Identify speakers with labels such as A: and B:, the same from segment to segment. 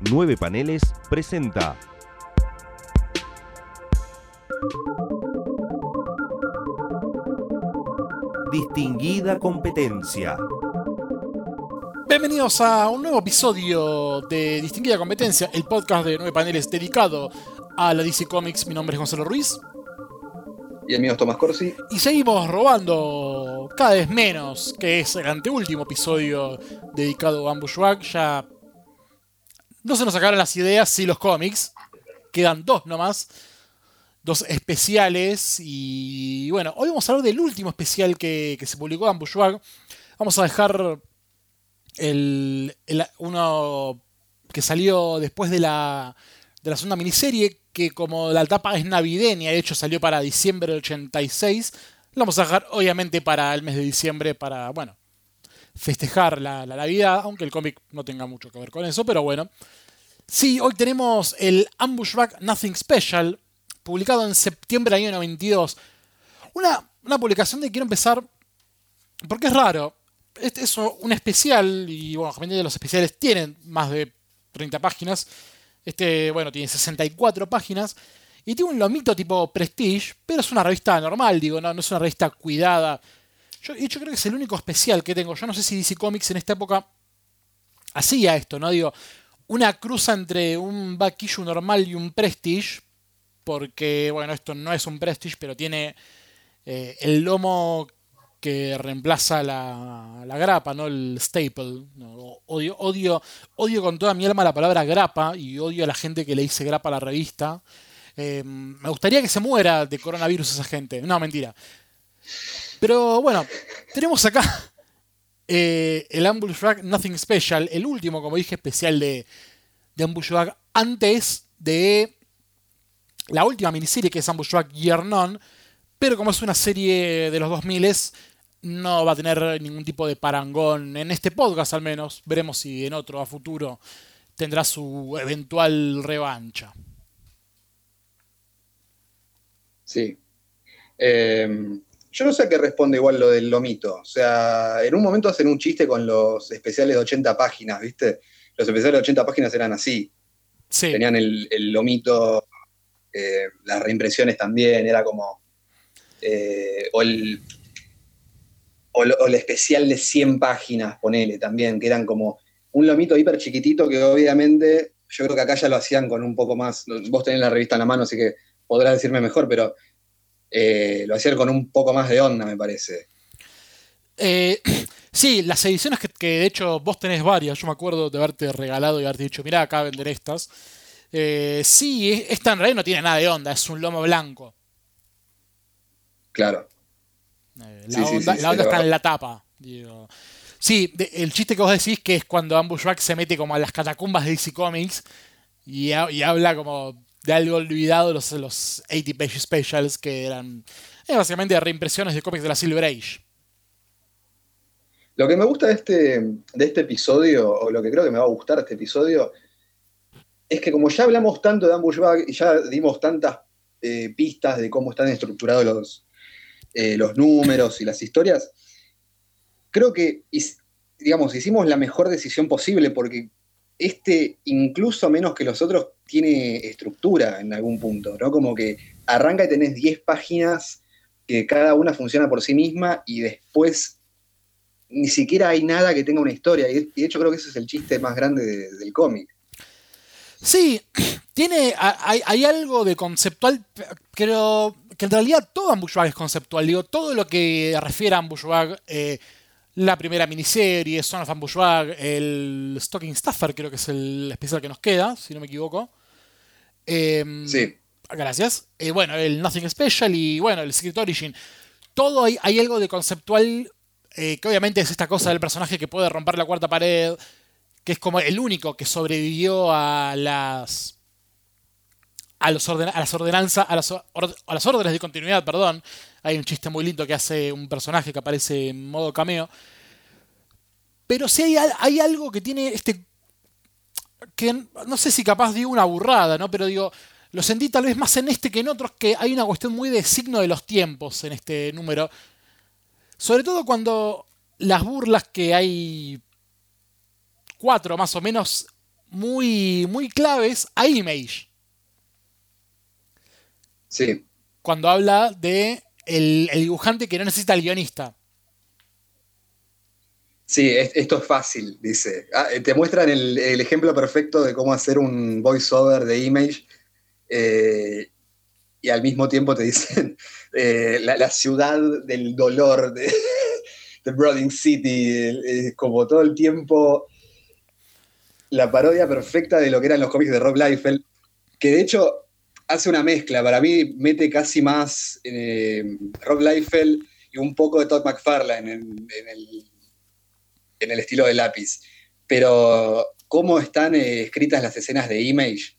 A: Nueve Paneles presenta. Distinguida competencia.
B: Bienvenidos a un nuevo episodio de Distinguida Competencia, el podcast de nueve paneles dedicado a la DC Comics. Mi nombre es Gonzalo Ruiz.
C: Y el mío es Tomás Corsi.
B: Y seguimos robando cada vez menos, que es el anteúltimo episodio dedicado a Ambushwag. Ya no se nos sacaron las ideas, sí los cómics. Quedan dos nomás. Dos especiales. Y bueno, hoy vamos a hablar del último especial que, que se publicó de Ambushwag. Vamos a dejar el, el- uno que salió después de la, de la segunda miniserie, que como la etapa es navideña, de hecho salió para diciembre del 86, lo vamos a dejar obviamente para el mes de diciembre, para, bueno, festejar la, la Navidad, aunque el cómic no tenga mucho que ver con eso, pero bueno. Sí, hoy tenemos el Ambushback Nothing Special, publicado en septiembre del año 92. Una, una publicación de quiero empezar, porque es raro. Este es un especial, y bueno, generalmente los especiales tienen más de 30 páginas. Este, bueno, tiene 64 páginas. Y tiene un lomito tipo Prestige, pero es una revista normal, digo, no, no es una revista cuidada. Yo, de hecho, creo que es el único especial que tengo. Yo no sé si DC Comics en esta época hacía esto, ¿no? Digo, una cruza entre un back normal y un Prestige. Porque, bueno, esto no es un Prestige, pero tiene eh, el lomo que reemplaza la, la grapa, ¿no? El staple. Odio, odio, odio con toda mi alma la palabra grapa y odio a la gente que le dice grapa a la revista. Eh, me gustaría que se muera de coronavirus esa gente. No, mentira. Pero bueno, tenemos acá eh, el Ambushback Nothing Special, el último, como dije, especial de, de Ambushback antes de la última miniserie que es Ambushback Year None. Pero como es una serie de los 2000 no va a tener ningún tipo de parangón en este podcast al menos. Veremos si en otro a futuro tendrá su eventual revancha.
C: Sí. Eh, yo no sé a qué responde igual lo del lomito. O sea, en un momento hacen un chiste con los especiales de 80 páginas, ¿viste? Los especiales de 80 páginas eran así.
B: Sí,
C: Tenían el, el lomito, eh, las reimpresiones también, era como. eh, o, el, o, lo- o el especial de 100 páginas, ponele también, que eran como un lomito hiper chiquitito que obviamente yo creo que acá ya lo hacían con un poco más. Vos tenés la revista en la mano, así que podrás decirme mejor, pero eh, lo hacían con un poco más de onda, me parece.
B: Eh, sí, las ediciones que, que de hecho vos tenés varias, yo me acuerdo de haberte regalado y haberte dicho, mirá, acá vender estas. Eh, sí, es- esta en realidad no tiene nada de onda, es un lomo blanco.
C: Claro.
B: Eh, la
C: sí,
B: onda,
C: sí,
B: la onda
C: sí,
B: está en la tapa. digo. Sí, de- el chiste que vos decís que es cuando Ambushback se mete como a las catacumbas de DC Comics y, ha- y habla como de algo olvidado, los, los 80 Page Specials, que eran eh, básicamente reimpresiones de cómics de la Silver Age.
C: Lo que me gusta de este, de este episodio, o lo que creo que me va a gustar este episodio, es que como ya hablamos tanto de Ambushback y ya dimos tantas eh, pistas de cómo están estructurados los, eh, los números y las historias, creo que digamos, hicimos la mejor decisión posible porque este, incluso menos que los otros, tiene estructura en algún punto, ¿no? Como que arranca y tenés 10 páginas que cada una funciona por sí misma y después ni siquiera hay nada que tenga una historia. Y de hecho creo que ese es el chiste más grande de- del cómic.
B: Sí, tiene, hay, algo de conceptual, pero que en realidad todo Ambushwag es conceptual. Digo, todo lo que refiere a Ambushwag, eh, la primera miniserie, Son of Ambushwag, el Stocking Stuffer, creo que es el especial que nos queda, si no me equivoco. Em,
C: Sí.
B: Gracias. Eh, bueno, el Nothing Special y bueno, el Secret Origin. Todo hay, hay algo de conceptual eh, que obviamente es esta cosa del personaje que puede romper la cuarta pared, que es como el único que sobrevivió a las a, las ordenanzas a las, a las órdenes de continuidad, perdón. Hay un chiste muy lindo que hace un personaje que aparece en modo cameo. Pero sí hay, hay algo que tiene este que no sé si capaz digo una burrada, ¿no? Pero digo, lo sentí tal vez más en este que en otros, que hay una cuestión muy de signo de los tiempos en este número. Sobre todo cuando las burlas que hay cuatro más o menos muy, muy claves a Image.
C: Sí.
B: Cuando habla de el, el dibujante que no necesita al guionista.
C: Sí, es- esto es fácil, dice. Ah, eh, te muestran el, el ejemplo perfecto de cómo hacer un voiceover de Image eh, y al mismo tiempo te dicen eh, la, la ciudad del dolor de, de Broading City, el- eh, como todo el tiempo la parodia perfecta de lo que eran los cómics de Rob Liefeld, que de hecho hace una mezcla, para mí mete casi más eh, Rob Liefeld y un poco de Todd McFarlane en, en el, en el estilo de lápiz. Pero cómo están eh, escritas las escenas de Image,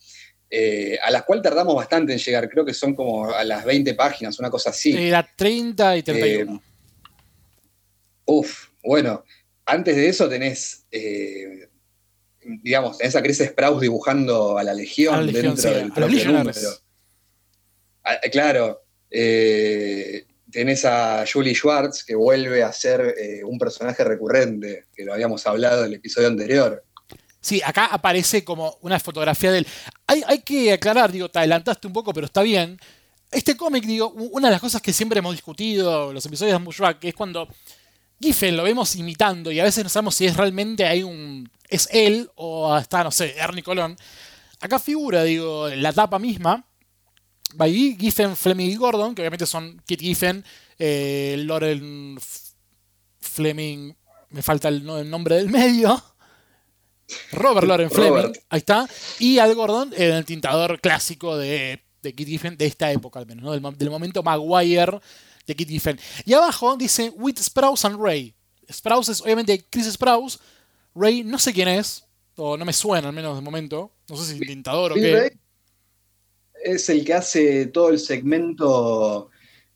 C: eh, a las cuales tardamos bastante en llegar, creo que son como a las 20 páginas, una cosa así.
B: Era 30 y 31.
C: Uf, bueno, antes de eso tenés, eh, digamos, tenés a Chris Sprouse dibujando a la Legión,
B: A la Legión,
C: dentro
B: sí,
C: del propio número. Ah, eh, claro, eh, tenés a Julie Schwartz que vuelve a ser eh, un personaje recurrente, que lo habíamos hablado en el episodio anterior.
B: Sí, acá aparece como una fotografía de él. Hay, hay que aclarar, digo, te adelantaste un poco, pero está bien. Este cómic, digo, una de las cosas que siempre hemos discutido en los episodios de Ambushback, que es cuando Giffen lo vemos imitando y a veces no sabemos si es realmente hay un. es él o está, no sé, Ernie Colón. Acá figura, digo, la tapa misma. By Giffen, Fleming y Gordon, que obviamente son Kit Giffen, eh, Lauren F- Fleming, me falta el, no- el nombre del medio. Robert Loren Fleming,
C: Robert.
B: ahí está. Y Al Gordon, en el tintador clásico de, de Kit Giffen, de esta época al menos, ¿no? del momento Maguire de Kit Giffen. Y abajo dice With Sprouse and Ray. Sprouse es obviamente Chris Sprouse. Ray no sé quién es, o no me suena al menos de momento. No sé si tintador o qué.
C: Ray es el que hace todo el segmento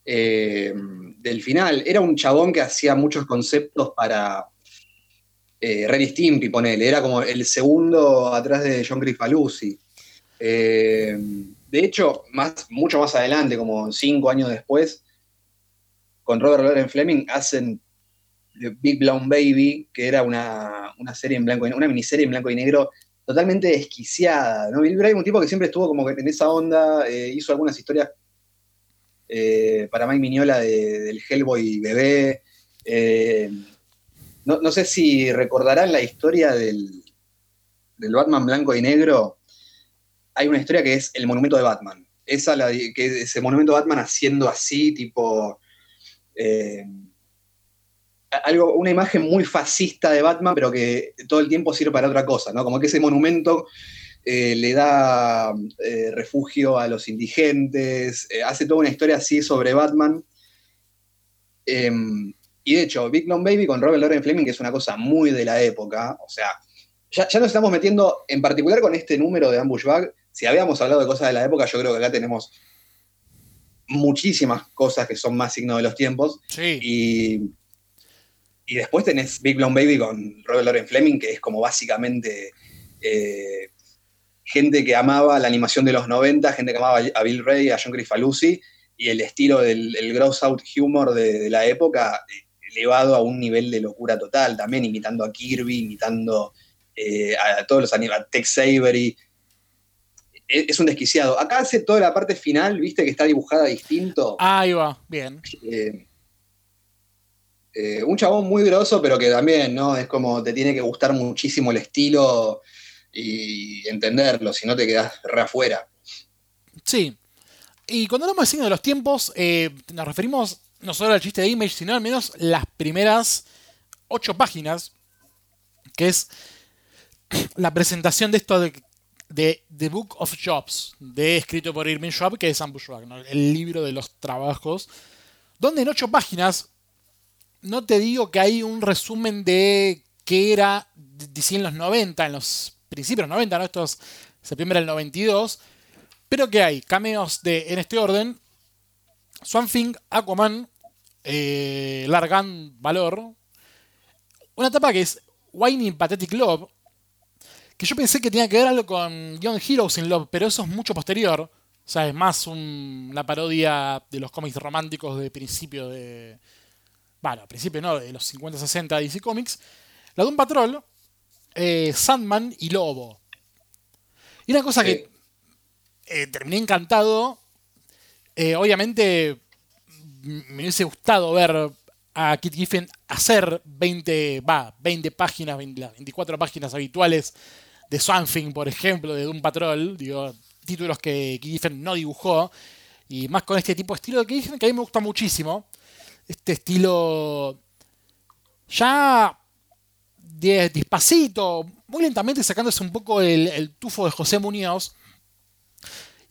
C: eh, del final. Era un chabón que hacía muchos conceptos para eh, Ren Stimpy, ponele. Era como el segundo atrás de John Grifalusi. Eh, de hecho, más, mucho más adelante, como cinco años después, con Robert Loren Fleming hacen The Big Blown Baby, que era una, una serie en blanco y una miniserie en blanco y negro totalmente desquiciada. ¿no? Bill Bray, un tipo que siempre estuvo como en esa onda, eh, hizo algunas historias eh, para Mike Miñola de- del Hellboy bebé. eh, no, sé si recordarán la historia del, del Batman blanco y negro. Hay una historia que es el monumento de Batman. Esa, que ese monumento de Batman haciendo así, tipo. Eh, algo, una imagen muy fascista de Batman, pero que todo el tiempo sirve para otra cosa, ¿no? Como que ese monumento eh, le da eh, refugio a los indigentes, hace toda una historia así sobre Batman. Eh, y de hecho, Big Long Baby con Robert Loren Fleming, que es una cosa muy de la época, o sea, ya, ya nos estamos metiendo, en particular con este número de Ambush Bag, si habíamos hablado de cosas de la época, yo creo que acá tenemos muchísimas cosas que son más signo de los tiempos.
B: Sí.
C: Y, y después tenés Big Blonde Baby con Robert Loren Fleming, que es como básicamente eh, gente que amaba la animación de los 90, gente que amaba a Bill Ray, a John Grifalusi, y el estilo del el gross out humor de, de la época eh, elevado a un nivel de locura total, también imitando a Kirby, imitando eh, a todos los animales, a Tex Avery. Es, un desquiciado. Acá hace toda la parte final, viste que está dibujada distinto.
B: Ahí va, bien.
C: Eh, eh, un chabón muy grosso, pero que también, ¿no? Es como te tiene que gustar muchísimo el estilo y entenderlo, si no te quedas re afuera.
B: Sí. Y cuando hablamos de signo de los tiempos, eh, nos referimos no solo al chiste de Image, sino al menos las primeras ocho páginas, que es la presentación de esto de, de The Book of Jobs, de, escrito por Irving Schwab, que es Bag, ¿no? el libro de los trabajos, donde en ocho páginas no te digo que hay un resumen de qué era en los 90, en los principios de los 90, ¿no? Esto es septiembre del 92, pero que hay cameos de, en este orden, Swamp Thing, Aquaman, eh, Largan Valor, una etapa que es Whining Pathetic Love, que yo pensé que tenía que ver algo con Young Heroes in Love, pero eso es mucho posterior. O sea, es más un- una parodia de los cómics románticos de principio de. Bueno, principio no, de los 50-60 DC Comics. La Doom Patrol, eh, Sandman y Lobo. Y una cosa que eh, terminé encantado, eh, obviamente me hubiese gustado ver a Kit Giffen hacer 20, va, 20 páginas, 20 las 24 páginas habituales de Something, por ejemplo, de Doom Patrol, digo, títulos que Giffen no dibujó, y más con este tipo de estilo de Giffen que a mí me gusta muchísimo. Este estilo ya de- despacito, muy lentamente sacándose un poco el, el tufo de José Muñoz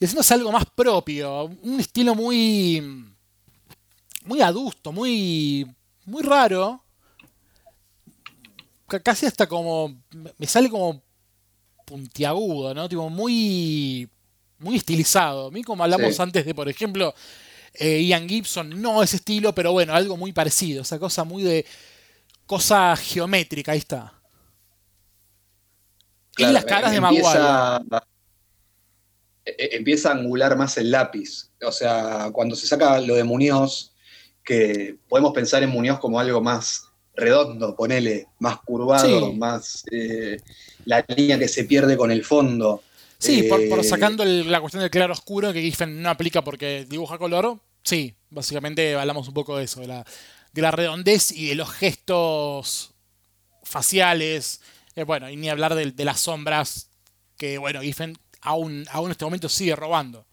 B: y haciéndose algo más propio, un estilo muy muy adusto, muy muy raro, ca- casi hasta como me sale como puntiagudo, ¿no? Tipo muy muy estilizado. A mí como hablamos
C: Sí.
B: antes de, por ejemplo, eh, Ian Gibson, no ese estilo, pero bueno, algo muy parecido, esa cosa muy de cosa geométrica, ahí está. y las caras de
C: empieza,
B: Maguire.
C: e- empieza a angular más el lápiz. O sea, cuando se saca lo de Muñoz, que podemos pensar en Muñoz como algo más redondo, ponele, más curvado,
B: Sí.
C: más eh, la línea que se pierde con el fondo.
B: Sí, por, por
C: Eh,
B: sacando el- la cuestión del claro oscuro que Giffen no aplica porque dibuja color. Sí, básicamente hablamos un poco de eso, de la, de la redondez y de los gestos faciales. Eh, bueno, y ni hablar de, de las sombras que, bueno, Giffen aún, aún en este momento sigue robando.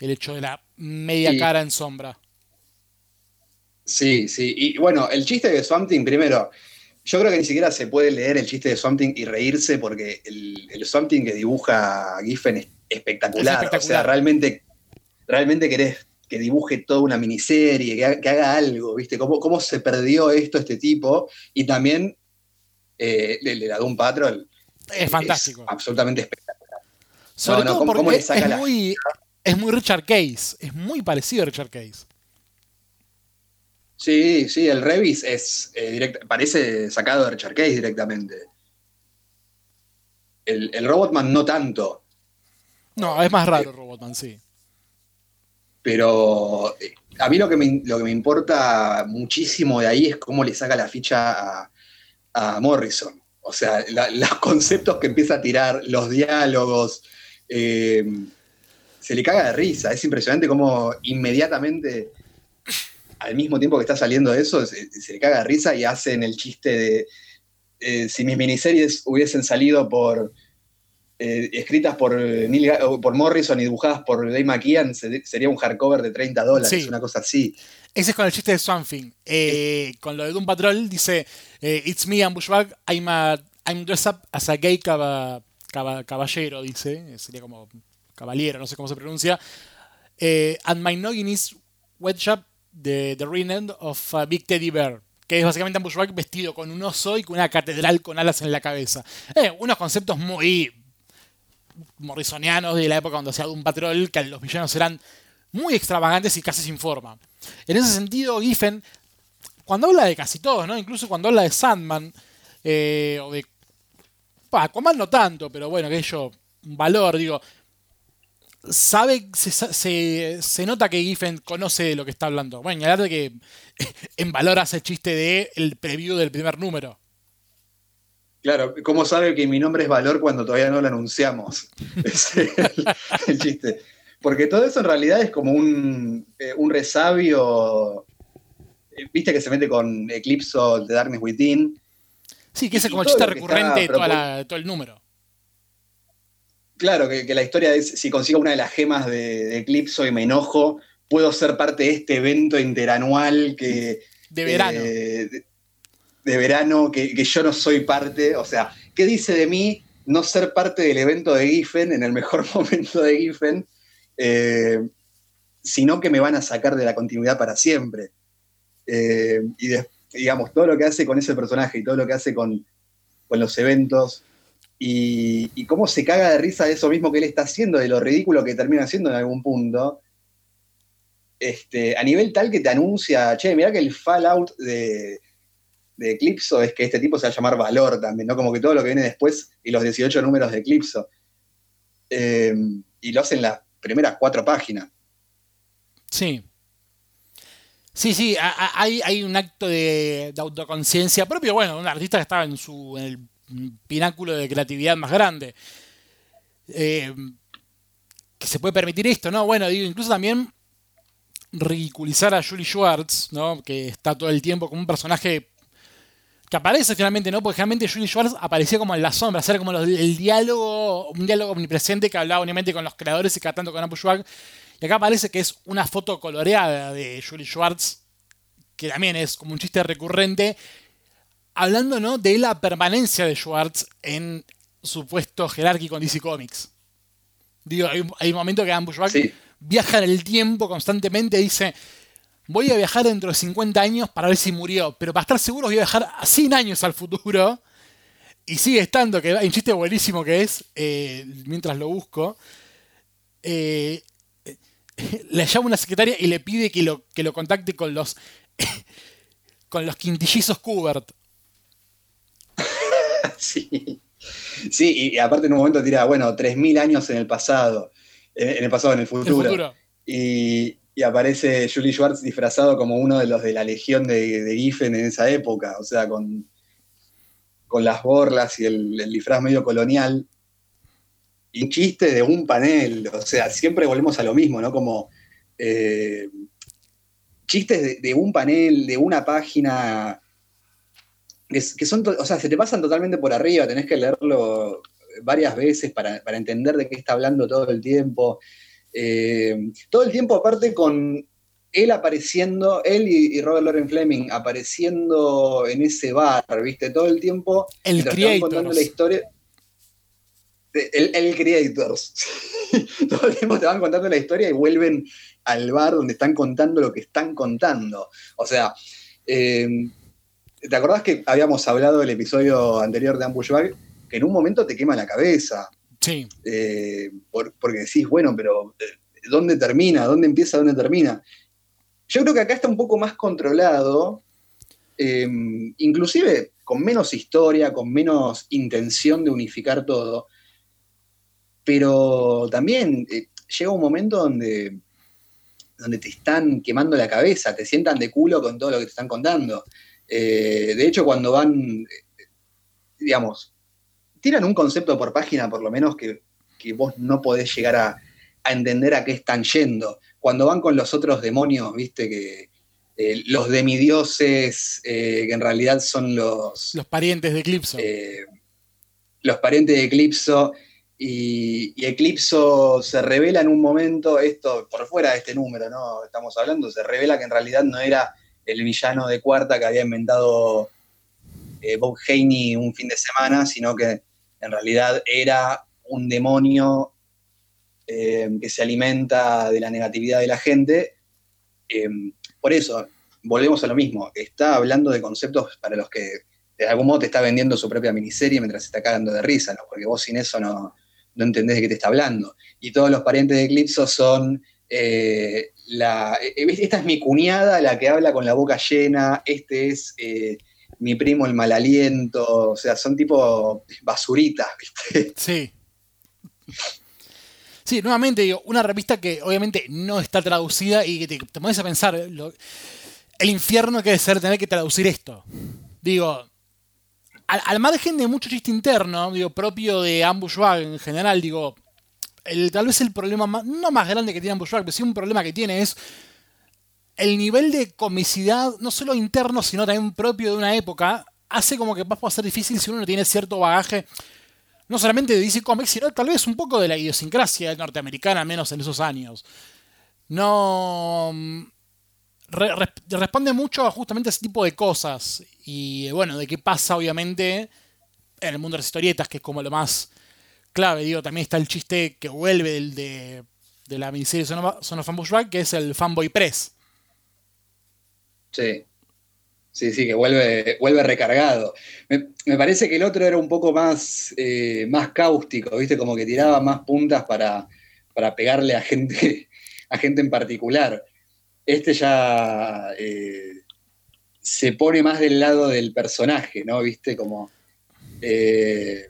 B: El hecho de la media
C: Sí.
B: cara en sombra.
C: Sí, sí. Y bueno, el chiste de Swamp Thing, primero, yo creo que ni siquiera se puede leer el chiste de Swamp Thing y reírse porque el, el Swamp Thing que dibuja Giffen es espectacular.
B: Es espectacular.
C: O sea, realmente, realmente querés que dibuje toda una miniserie, que, haga- que haga algo, ¿viste? ¿Cómo, ¿Cómo se perdió esto este tipo? Y también eh, el de la Doom Patrol.
B: Es fantástico.
C: absolutamente espectacular.
B: Sobre
C: no, no,
B: todo
C: ¿cómo-
B: porque
C: cómo le
B: es,
C: saca
B: es
C: la-
B: muy, es muy Richard Case. Es muy parecido a Richard Case.
C: Sí, sí, el Revis es eh, parece sacado de Richard Case directamente. El, el Robotman no tanto,
B: No, es más raro Robotman, sí.
C: pero eh, a mí lo que me, lo que me importa muchísimo de ahí es cómo le saca la ficha a, a Morrison. O sea, la- los conceptos que empieza a tirar, los diálogos, eh, se le caga de risa. Es impresionante cómo inmediatamente, al mismo tiempo que está saliendo eso, se, se le caga de risa y hacen el chiste de eh, si mis miniseries hubiesen salido por eh, escritas por, Neil Morrison y dibujadas por Dave McKean, se- sería un hardcover de 30 dólares,
B: Sí.
C: una cosa así.
B: Ese es con el chiste de Something. Eh, con lo de Doom Patrol dice: It's me, Ambushbag. I'm, a, I'm dressed up as a gay caba- caba- caballero, dice. Sería como caballero, no sé cómo se pronuncia. And my noggin is wet shop, the, the end of a big teddy bear. Que es básicamente Ambushbag vestido con un oso y con una catedral con alas en la cabeza. Eh, unos conceptos muy morrisonianos de la época cuando hacía Doom Patrol, que los villanos eran muy extravagantes y casi sin forma. En ese sentido, Giffen, cuando habla de casi todos, ¿no? Incluso cuando habla de Sandman, eh, o de. Pa, Aquaman no tanto, pero bueno, que yo, un valor, digo. Sabe, se, se, se nota que Giffen conoce de lo que está hablando. Bueno, y hablar de que en valor hace el chiste de el preview del primer número.
C: Claro, ¿cómo sabe que mi nombre es Valor cuando todavía no lo anunciamos? Es el, el chiste. Porque todo eso en realidad es como un, eh, un resabio. eh, Viste que se mete con Eclipse The Darkness Within.
B: Sí, que es como el chiste recurrente de, de todo el número.
C: Claro, que, que la historia es: si consigo una de las gemas de, de Eclipse y me enojo, puedo ser parte de este evento interanual que.
B: De verano.
C: eh, de, de verano, que, que yo no soy parte. O sea, ¿qué dice de mí no ser parte del evento de Giffen en el mejor momento de Giffen? eh, sino que me van a sacar de la continuidad para siempre. Eh, y de- digamos, todo lo que hace con ese personaje y todo lo que hace con, con los eventos y, cómo se caga de risa de eso mismo que él está haciendo, de lo ridículo que termina haciendo en algún punto, este, a nivel tal que te anuncia, che, mirá que el Fallout de, de Eclipso es que este tipo se va a llamar Valor también, ¿no? Como que todo lo que viene después y los 18 números de Eclipso. Eh, y lo hacen las primeras cuatro páginas.
B: Sí. Sí, sí, hay, hay un acto de, autoconciencia propio, bueno, un artista que estaba en su pináculo de creatividad más grande. eh, que se puede permitir esto, ¿no? Bueno, digo, incluso también ridiculizar a Julie Schwartz, ¿no? Que está todo el tiempo como un personaje que aparece finalmente, ¿no? Porque generalmente Julie Schwartz aparecía como en la sombra, era como el diálogo, un diálogo omnipresente que hablaba obviamente con los creadores y cada tanto con Schwartz. Y acá parece que es una foto coloreada de Julie Schwartz, que también es como un chiste recurrente, hablando ¿no? de la permanencia de Schwartz en su puesto jerárquico en DC Comics. Digo, hay, un momento que Ambush viaja en el tiempo constantemente, dice, voy a viajar dentro de 50 años para ver si murió, pero para estar seguro voy a viajar a 100 años al futuro. Y sigue estando, que hay un chiste buenísimo que es, eh, mientras lo busco, eh, le llama una secretaria y le pide que lo, que lo contacte con los con los quintillizos Kubert.
C: sí. Sí, y aparte en un momento tira, bueno, 3.000 años en el pasado, en el pasado, en el futuro. Y, aparece Julie Schwartz disfrazado como uno de los de la legión de, Giffen en esa época, o sea, con, con las borlas y el, disfraz medio colonial. Y un chiste de un panel, o sea, siempre volvemos a lo mismo, ¿no? Como eh, chistes de, un panel, de una página, que, son, o sea, se te pasan totalmente por arriba, tenés que leerlo varias veces para, entender de qué está hablando todo el tiempo. Eh, todo el tiempo aparte con él apareciendo, él y, Robert Loren Fleming apareciendo en ese bar, ¿viste? Todo el tiempo.
B: El Creators.
C: contando la historia. El, el Creators. todo el tiempo te van contando la historia y vuelven al bar donde están contando lo que están contando. O sea, em, ¿te acordás que habíamos hablado del episodio anterior de Ambush Bag? Que en un momento te quema la cabeza.
B: Sí.
C: Eh, porque decís, bueno, pero eh, ¿dónde termina? ¿Dónde empieza? ¿Dónde termina? Yo creo que acá está un poco más controlado, em, inclusive con menos historia, con menos intención de unificar todo. Pero también eh, llega un momento donde donde te están quemando la cabeza, te sientan de culo con todo lo que te están contando. Eh, de hecho, cuando van, digamos, tiran un concepto por página, por lo menos, que, vos no podés llegar a, entender a qué están yendo. Cuando van con los otros demonios, viste, que eh, los demidioses, eh, que en realidad son los...
B: Los parientes de Eclipso.
C: los parientes de Eclipso y, Eclipso se revela en un momento, esto por fuera de este número, ¿no? Estamos hablando, se revela que en realidad no era el villano de cuarta que había inventado eh, Bob Haney un fin de semana, sino que en realidad era un demonio eh, que se alimenta de la negatividad de la gente. Eh, por eso, volvemos a lo mismo, está hablando de conceptos para los que de algún modo te está vendiendo su propia miniserie mientras se está cagando de risa, ¿no? Porque vos sin eso no, no entendés de qué te está hablando. Y todos los parientes de Eclipso son eh, eh, esta es mi cuñada, la que habla con la boca llena, este es eh, mi primo el mal aliento, o sea, son tipo basuritas, ¿viste?
B: Sí. Sí, nuevamente digo, una revista que obviamente no está traducida y que te, te pones a pensar el infierno que debe ser tener que traducir esto. Digo, al, margen de mucho chiste interno, digo, propio de Ambush en general, digo, el, tal vez el problema más, no más grande que tiene Ambush pero sí un problema que tiene es el nivel de comicidad, no solo interno, sino también propio de una época, hace como que va a ser difícil si uno no tiene cierto bagaje, no solamente de DC Comics, sino tal vez un poco de la idiosincrasia norteamericana, menos en esos años. No responde mucho a justamente ese tipo de cosas. Y bueno, de qué pasa, obviamente, en el mundo de las historietas, que es como lo más clave. Digo, también está el chiste que vuelve del, de, la miniserie Son of, que es el Fanboy Press.
C: Sí. Sí, sí, que vuelve, vuelve recargado. Me, parece que el otro era un poco más, eh, más cáustico, ¿viste? Como que tiraba más puntas para, para pegarle a gente, a gente en particular este ya eh, se pone más del lado del personaje, ¿no? ¿Viste? Como eh,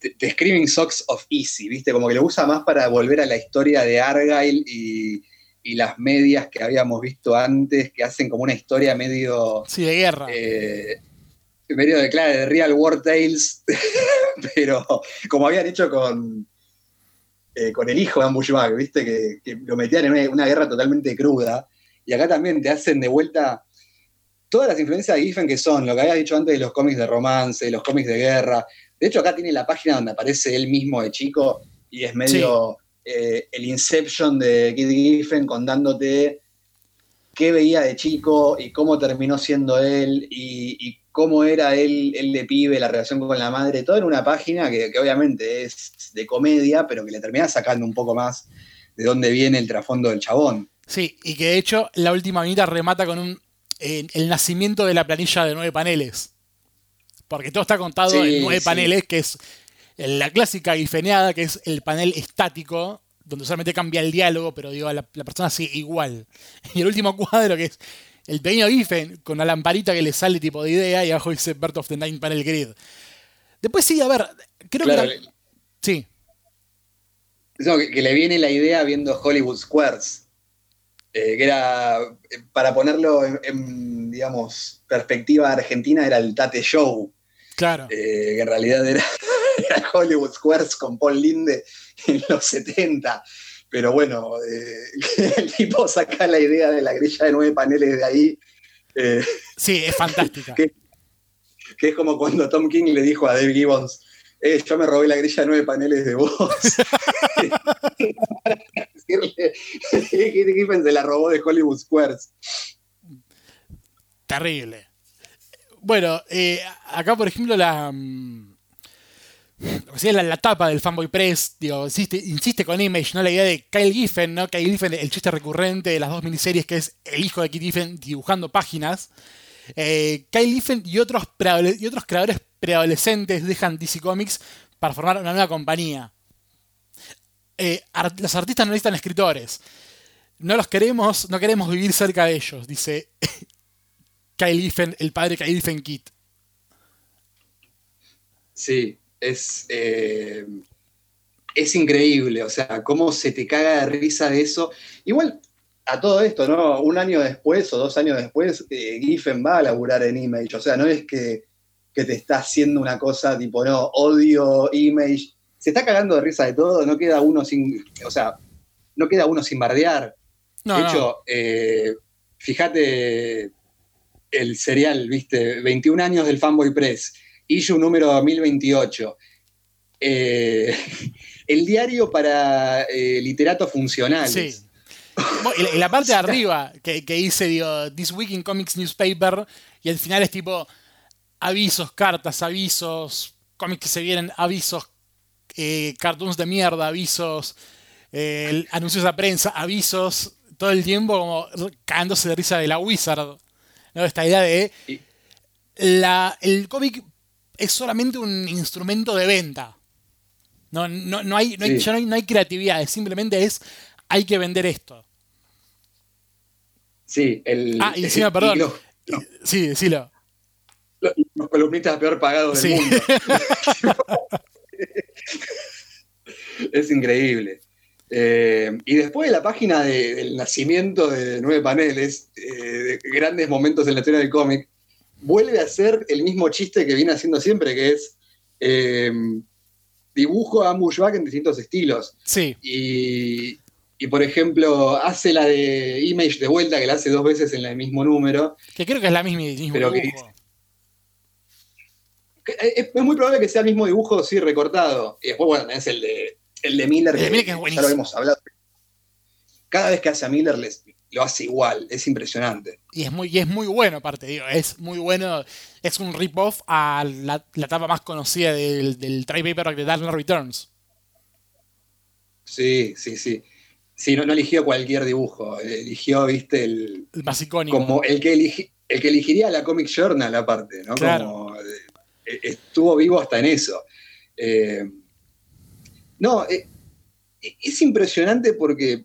C: The, Screaming Socks of Easy, ¿viste? Como que lo usa más para volver a la historia de Argyle y, las medias que habíamos visto antes, que hacen como una historia medio...
B: Sí, de guerra.
C: Eh, medio de, claro, de Real War Tales, pero como habían hecho con, eh, con el hijo de Ambushbag, ¿viste? Que, que lo metían en una, una guerra totalmente cruda. Y acá también te hacen de vuelta todas las influencias de Giffen que son, lo que habías dicho antes de los cómics de romance, de los cómics de guerra. De hecho, acá tiene la página donde aparece él mismo de chico y es medio eh, el Inception de Kid Giffen contándote qué veía de chico y cómo terminó siendo él y, y cómo era él, él de pibe, la relación con la madre, todo en una página que, que obviamente es de comedia, pero que le termina sacando un poco más de dónde viene el trasfondo del chabón.
B: Sí, y que de hecho la última vinita remata con un eh, el nacimiento de la planilla de nueve paneles. Porque todo está contado
C: Sí,
B: en nueve
C: sí.
B: paneles, que es la clásica gifeneada, que es el panel estático, donde solamente cambia el diálogo, pero digo, la, la persona sigue igual. Y el último cuadro, que es el pequeño Giffen con una lamparita que le sale tipo de idea, y abajo dice Birth of the Nine Panel Grid. Después sí, a ver, creo
C: Claro,
B: que... la- Sí,
C: No, que, que le viene la idea viendo Hollywood Squares, eh, que era, eh, para ponerlo en, en, digamos, perspectiva argentina, era el Tate Show,
B: claro.
C: eh, que en realidad era, era Hollywood Squares con Paul Linde en los 70. Pero bueno, eh, el tipo saca la idea de la grilla de nueve paneles de ahí, eh,
B: Sí, es fantástica.
C: Que es como cuando Tom King le dijo a Dave Gibbons, eh, yo me robé la grilla de nueve paneles de vos. Decirle Giffen se la robó de Hollywood Squares.
B: Terrible. Bueno, eh, acá por ejemplo la, mm, o sea, la, la tapa del Fanboy Press, digo, insiste, con Image, ¿no? La idea de Kyle Giffen, ¿no? Kyle Giffen, el chiste recurrente de las dos miniseries que es el hijo de Kid Giffen dibujando páginas. Eh, Kyle Giffen y otros, y otros creadores preadolescentes dejan DC Comics para formar una nueva compañía. Eh, los artistas no necesitan escritores. No los queremos, no queremos vivir cerca de ellos, dice Kyle el padre Kyle Giffen Kit.
C: Sí, es, eh, es increíble, o sea, cómo se te caga de risa de eso. Igual, a todo esto, ¿no? Un año después o dos años después, eh, Giffen va a laburar en Image, o sea, no es que, que te está haciendo una cosa tipo, no, odio Image, se está cagando de risa de todo, no queda uno sin, o sea, no queda uno sin bardear.
B: No,
C: de
B: no.
C: hecho, eh, fíjate el serial, ¿viste? 21 años del Fanboy Press, issue número 2028. Eh, el diario para eh, literatos funcionales.
B: Sí. La, parte de arriba que, que dice, digo, This Week in Comics Newspaper, y al final es tipo avisos, cartas, avisos, cómics que se vienen, avisos, eh, cartoons de mierda, avisos, eh, anuncios a prensa, avisos, todo el tiempo como cagándose de risa de la Wizard. ¿No? Esta idea de la, el cómic es solamente un instrumento de venta. No, no, no hay, no, hay,
C: Sí.
B: ya no, hay, no hay creatividad, simplemente es hay que vender esto.
C: Sí, el,
B: Ah, y encima,
C: y
B: perdón.
C: los,
B: Sí, decilo.
C: los- los columnistas peor pagados del
B: Sí.
C: mundo. es increíble. Eh, y después de la página de- del nacimiento de nueve paneles, eh, de grandes momentos en la historia del cómic, vuelve a hacer el mismo chiste que viene haciendo siempre, que es eh, dibujo a Ambushback en distintos estilos.
B: Sí,
C: Y, y, por ejemplo, hace la de Image de vuelta, que la hace dos veces en el mismo número.
B: que creo que es la misma mismo
C: Pero que
B: dibujo.
C: Que Es, es muy probable que sea el mismo dibujo, sí, recortado. Y después, bueno, es el de, el de Miller,
B: El de Miller que es
C: ya lo hemos hablado. Cada vez que hace a Miller les, lo hace igual, es impresionante.
B: Y es muy, y es muy bueno, aparte, digo, es muy bueno. Es un rip-off a la, la etapa más conocida del, del Try Paperback de Dark Returns.
C: Sí, sí, sí. Sí, no, no eligió cualquier dibujo, eligió, viste, el,
B: El más icónico.
C: como el que, eligi- el que elegiría la Comic Journal aparte, ¿no?
B: Claro.
C: Como, eh, estuvo vivo hasta en eso. Eh, no, eh, es impresionante porque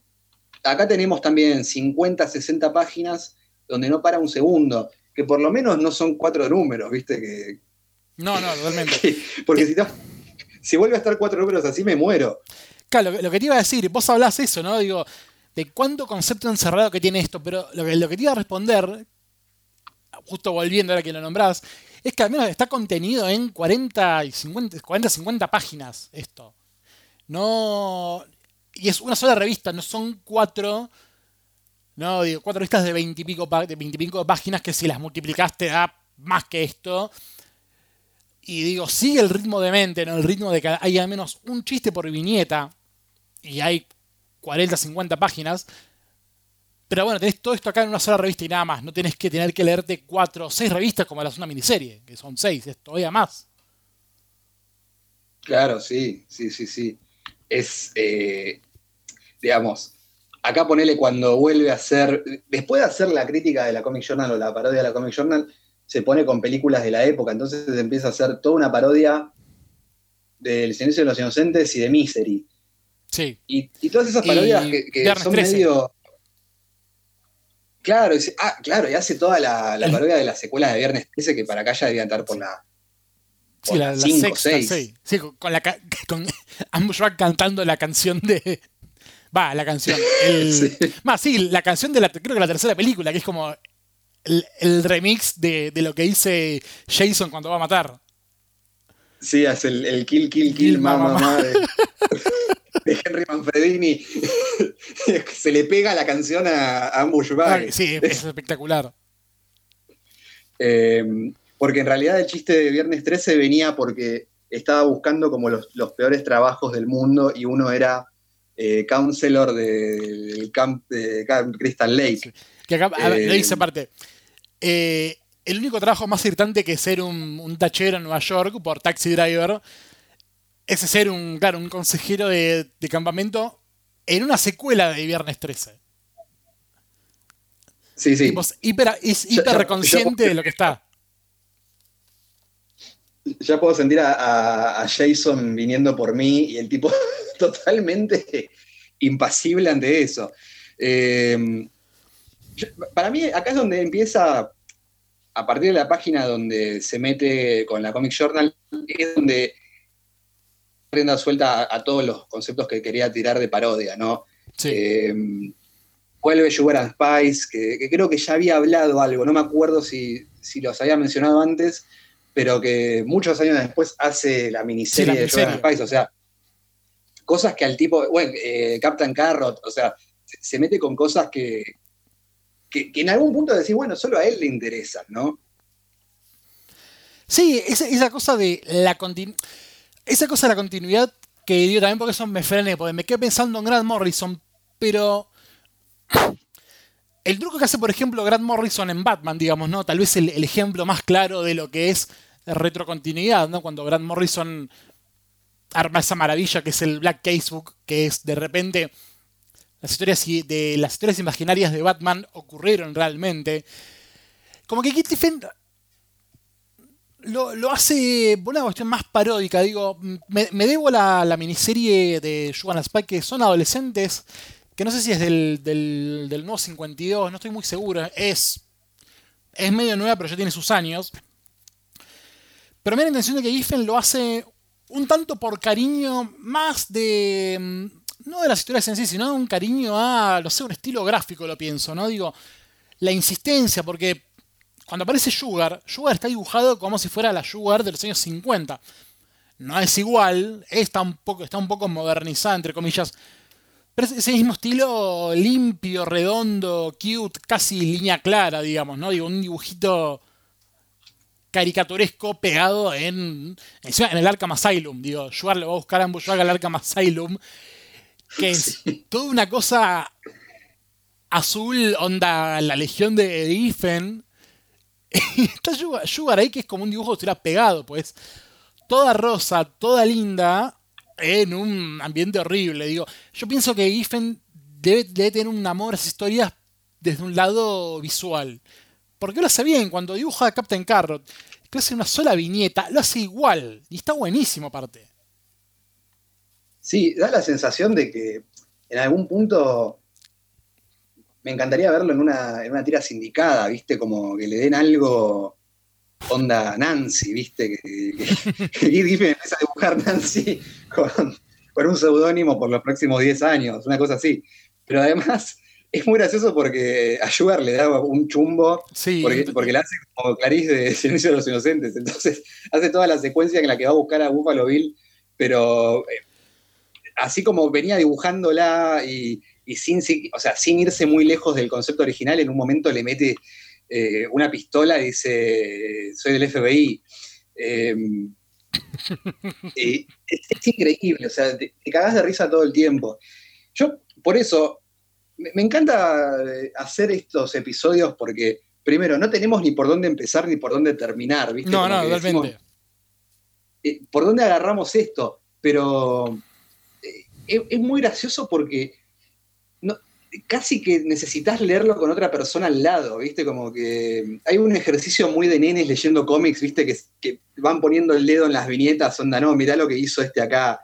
C: acá tenemos también 50, 60 páginas donde no para un segundo, que por lo menos no son cuatro números, ¿viste? Que,
B: No, no, totalmente.
C: que- porque si, no- si vuelve a estar cuatro números así me muero.
B: Claro, lo, que- lo que te iba a decir, vos hablás eso, ¿no? Digo, de cuánto concepto encerrado que tiene esto, pero lo que, lo que te iba a responder, justo volviendo ahora que lo nombrás, es que al menos está contenido en 40 y 50, 40, 50 páginas esto. No. Y es una sola revista, no son cuatro. No, digo, cuatro revistas de veintipico de 20 páginas que si las multiplicaste da más que esto. Y digo, sigue el ritmo de mente, ¿no? El ritmo de que hay al menos un chiste por viñeta. Y hay 40, 50 páginas. Pero bueno, tenés todo esto acá en una sola revista y nada más. No tenés que tener que leerte cuatro o seis revistas como las una miniserie, que son seis, es todavía más.
C: Claro, sí, sí, sí, sí. Es, eh, digamos, acá ponele cuando vuelve a hacer, después de hacer la crítica de la Comic Journal o la parodia de la Comic Journal, se pone con películas de la época, entonces empieza a hacer toda una parodia del Silencio de los Inocentes y de Misery.
B: Sí.
C: Y, todas esas parodias que, son medio... Claro, ah, claro, y hace toda la, parodia de las secuelas de Viernes 13 que para acá ya debían estar por la...
B: sí, la, sexta, Sí, con, la, con cantando la canción de, Va, la canción. sí. Más, sí, la canción de la, creo que la tercera película, que es como el, remix de, lo que dice Jason cuando va a matar.
C: Sí, es el, kill, kill, kill, mamá, mamá de, Henry Manfredini. Se le pega la canción a, a Ambush
B: Sí, es espectacular.
C: Em, porque en realidad el chiste de Viernes 13 venía porque estaba buscando como los, los peores trabajos del mundo y uno era eh, counselor del camp de Crystal Lake.
B: Que acá le dice eh, aparte. Eh, el único trabajo más irritante que ser un, tachero en Nueva York por taxi driver es ser un, claro, un consejero de, campamento en una secuela de Viernes 13.
C: Sí, sí.
B: hiper, es hiper consciente de lo que está.
C: Ya puedo sentir a, Jason viniendo por mí y el tipo totalmente impasible ante eso. Eh, para mí, acá es donde empieza, a partir de la página donde se mete con la Comic Journal, es donde prenda suelta a, todos los conceptos que quería tirar de parodia, ¿no? Eh, vuelve Sugar and Spice, que, creo que ya había hablado algo, no me acuerdo si, si los había mencionado antes, pero que muchos años después hace la miniserie, de Sugar and Spice, o sea, cosas que al tipo, bueno, eh, Captain Carrot, o sea, se, mete con cosas que, que, en algún punto decís, bueno, solo a él le interesan, ¿no?
B: Sí, esa, cosa de la esa cosa de la continuidad que dio también porque eso me frené, porque me quedé pensando en Grant Morrison, pero el truco que hace, por ejemplo, Grant Morrison en Batman, digamos, ¿no? Tal vez el, el ejemplo más claro de lo que es retrocontinuidad, ¿no? Cuando Grant Morrison arma esa maravilla que es el Black Casebook, que es de repente las historias de las historias imaginarias de Batman ocurrieron realmente. Como que Kit lo, hace por una cuestión más paródica. Digo, me, debo la, la miniserie de Joanna Spike que son adolescentes, que no sé si es del, del, del nuevo 52, no estoy muy seguro. Es, es medio nueva, pero ya tiene sus años. Pero me intención de que Giffen lo hace un tanto por cariño más de... Mm, no de las historias en sí, sino de un cariño a, no sé, un estilo gráfico, lo pienso, ¿no? Digo, la insistencia, porque cuando aparece Sugar, Sugar está dibujado como si fuera la Sugar de los años 50. No es igual, está un poco, está un poco modernizada, entre comillas. Pero es ese mismo estilo limpio, redondo, cute, casi línea clara, digamos, ¿no? Digo, un dibujito caricaturesco pegado en, en el Arkham Asylum. Digo, Shuar le va a buscar a Ambushwag al Arkham Asylum, que es toda una cosa azul, onda la legión de Ifen. está Sugar, ahí que es como un dibujo que estuviera pegado, pues. Toda rosa, toda linda, en un ambiente horrible. Digo, yo pienso que Ifen debe, debe tener un amor a esas historias desde un lado visual. Porque lo hace bien, cuando dibuja a Captain Carrot, que hace una sola viñeta, lo hace igual. Y está buenísimo aparte.
C: Sí, da la sensación de que en algún punto me encantaría verlo en una, en una tira sindicada, ¿viste? Como que le den algo onda Nancy, ¿viste? Que, que, que empieza a dibujar Nancy con, con un seudónimo por los próximos 10 años, una cosa así. Pero además es muy gracioso porque a Sugar le da un chumbo porque, porque la hace como Clarice de Silencio de los Inocentes. Entonces hace toda la secuencia en la que va a buscar a Buffalo Bill, pero eh, así como venía dibujándola y, y sin, si- o sea, sin irse muy lejos del concepto original, en un momento le mete eh, una pistola y dice, soy del FBI. Eh, es, es increíble, o sea, te, te cagás de risa todo el tiempo. Yo, por eso, me, me encanta eh, hacer estos episodios porque, primero, no tenemos ni por dónde empezar ni por dónde terminar, ¿viste?
B: No,
C: Como
B: no, totalmente.
C: decimos, eh, ¿por dónde agarramos esto? Pero eh, es, es muy gracioso porque no- casi que necesitas leerlo con otra persona al lado, ¿viste? Como que hay un ejercicio muy de nenes leyendo cómics, ¿viste? Que, que van poniendo el dedo en las viñetas, onda, no, mirá lo que hizo este acá,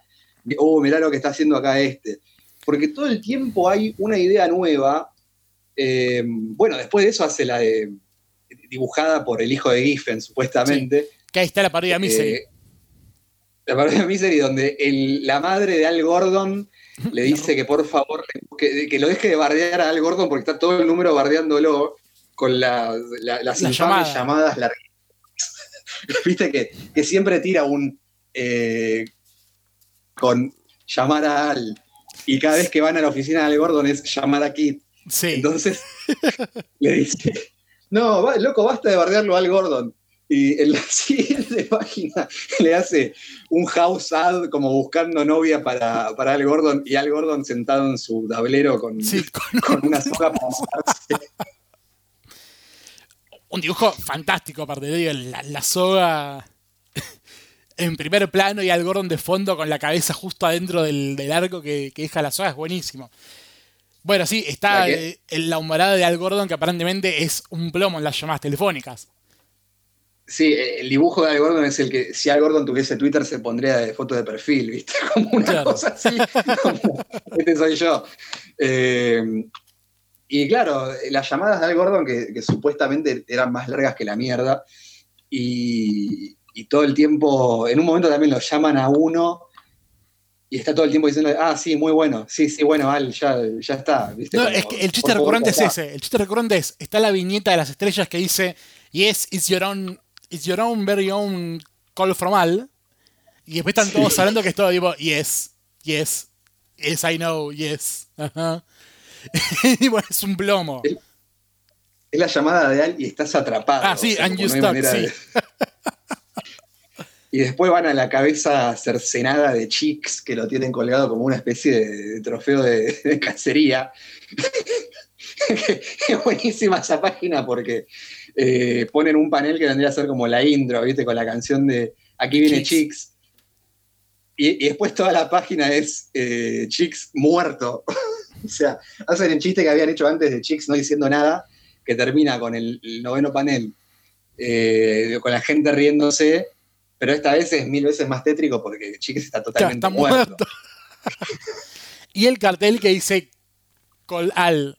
C: oh, mirá lo que está haciendo acá este. Porque todo el tiempo hay una idea nueva. eh, bueno, después de eso hace la de dibujada por el hijo de Giffen, supuestamente.
B: Que ahí está la parodia Misery.
C: Eh, la parodia Misery, donde el- la madre de Al Gordon le dice que por favor, que, que lo deje de bardear a Al Gordon porque está todo el número bardeándolo con la- la- las
B: La
C: infames
B: llamada.
C: llamadas larguitas. Viste que, que siempre tira un eh, con llamar a Al. Y cada vez que van a la oficina de Al Gordon es llamar a Kit.
B: sí.
C: Entonces le dice, no, va- loco, basta de bardearlo a Al Gordon. Y en la siguiente página le hace un house ad como buscando novia para, para Al Gordon y Al Gordon sentado en su tablero con,
B: Sí, con
C: con una soga para matarse.
B: un dibujo fantástico, aparte de digo, la, la soga en primer plano y al Gordon de fondo con la cabeza justo adentro del, del arco que, que deja la soga, es buenísimo. Bueno, sí, está
C: ¿La
B: eh, en la humorada de Al Gordon que aparentemente es un plomo en las llamadas telefónicas.
C: Sí, el dibujo de Al Gordon es el que si Al Gordon tuviese Twitter se pondría de foto de perfil, ¿viste? Como una
B: Claro.
C: cosa así. como, este soy yo. Eh, y claro, las llamadas de Al Gordon, que, que supuestamente eran más largas que la mierda, y, y todo el tiempo, en un momento también lo llaman a uno y está todo el tiempo diciendo, ah, sí, muy bueno, sí, sí, bueno, Al, ya, ya está. ¿viste?
B: No,
C: Como,
B: es que el chiste
C: favor,
B: recurrente es ese. El chiste recurrente es, está la viñeta de las estrellas que dice, yes, it's your own, it's your own very own call from Al. Y después están todos hablando que es todo tipo, yes, yes, yes, I know, yes. Ajá. y bueno, es un plomo.
C: Es la llamada de Al y estás atrapado.
B: Ah, sí, and you stuck, sí.
C: de- Y después van a la cabeza cercenada de Chicks, que lo tienen colgado como una especie de, de trofeo de, de cacería. es buenísima esa página porque eh, ponen un panel que vendría a ser como la intro, ¿viste? Con la canción de Aquí viene
B: Chicks.
C: Chicks. Y, y después toda la página es eh, Chicks muerto. o sea, hacen el chiste que habían hecho antes de Chicks no diciendo nada, que termina con el, el noveno panel, eh, con la gente riéndose, pero esta vez es mil veces más tétrico porque Chicks está totalmente
B: está
C: muerto.
B: muerto. y el cartel que dice call Al.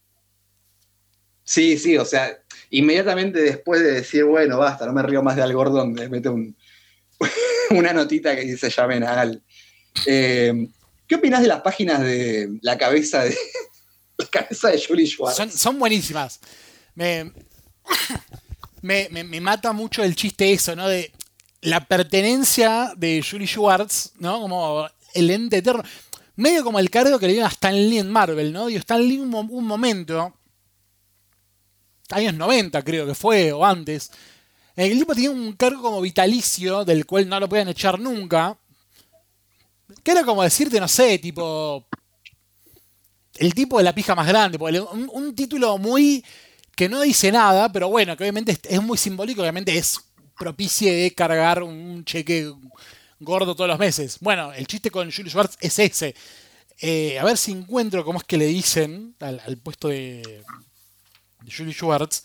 C: Sí, sí, o sea, inmediatamente después de decir, bueno, basta, no me río más de Al Gordon, le mete un- una notita que dice llamen a Al. Eh, ¿Qué opinas de las páginas de la cabeza de la cabeza de Julie Schwartz?
B: Son, son buenísimas. Me, me, me- me mata mucho el chiste eso, ¿no? De la pertenencia de Julie Schwartz, ¿no? Como el ente eterno. Medio como el cargo que le dieron a Stan Lee en Marvel, ¿no? Y Stan Lee un, mo- un momento, años 90 creo que fue, o antes, en el tipo tenía un cargo como vitalicio, del cual no lo podían echar nunca. Que era como decirte, no sé, tipo el tipo de la pija más grande, un título muy que no dice nada, pero bueno, que obviamente es, es muy simbólico, obviamente es propicie de cargar un cheque gordo todos los meses. Bueno, el chiste con Julie Schwartz es ese. Eh, a ver si encuentro cómo es que le dicen al, al puesto de, de Julie Schwartz.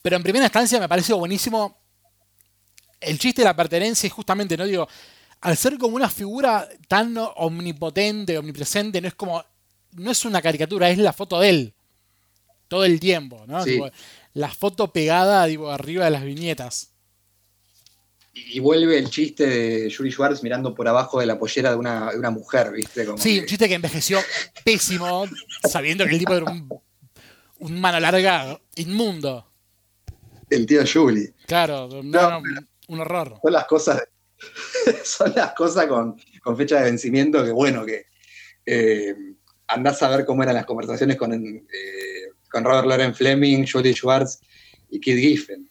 B: Pero en primera instancia me pareció buenísimo el chiste de la pertenencia y justamente, ¿no? Digo, al ser como una figura tan omnipotente, omnipresente, no es como. No es una caricatura, es la foto de él. Todo el tiempo, ¿no?
C: Sí.
B: La foto pegada, digo, arriba de las viñetas.
C: Y vuelve el chiste de Julie Schwartz mirando por abajo de la pollera de una, de una mujer, ¿viste? Como
B: Sí,
C: que-
B: un chiste que envejeció pésimo, sabiendo que el tipo era un, un mano larga inmundo.
C: el tío Julie.
B: Claro, no,
C: No,
B: no, un horror.
C: Son las cosas, son las cosas con, con fecha de vencimiento, que bueno, que eh, andás a ver cómo eran las conversaciones con, eh, con Robert Loren Fleming, Julie Schwartz y Kid Giffen.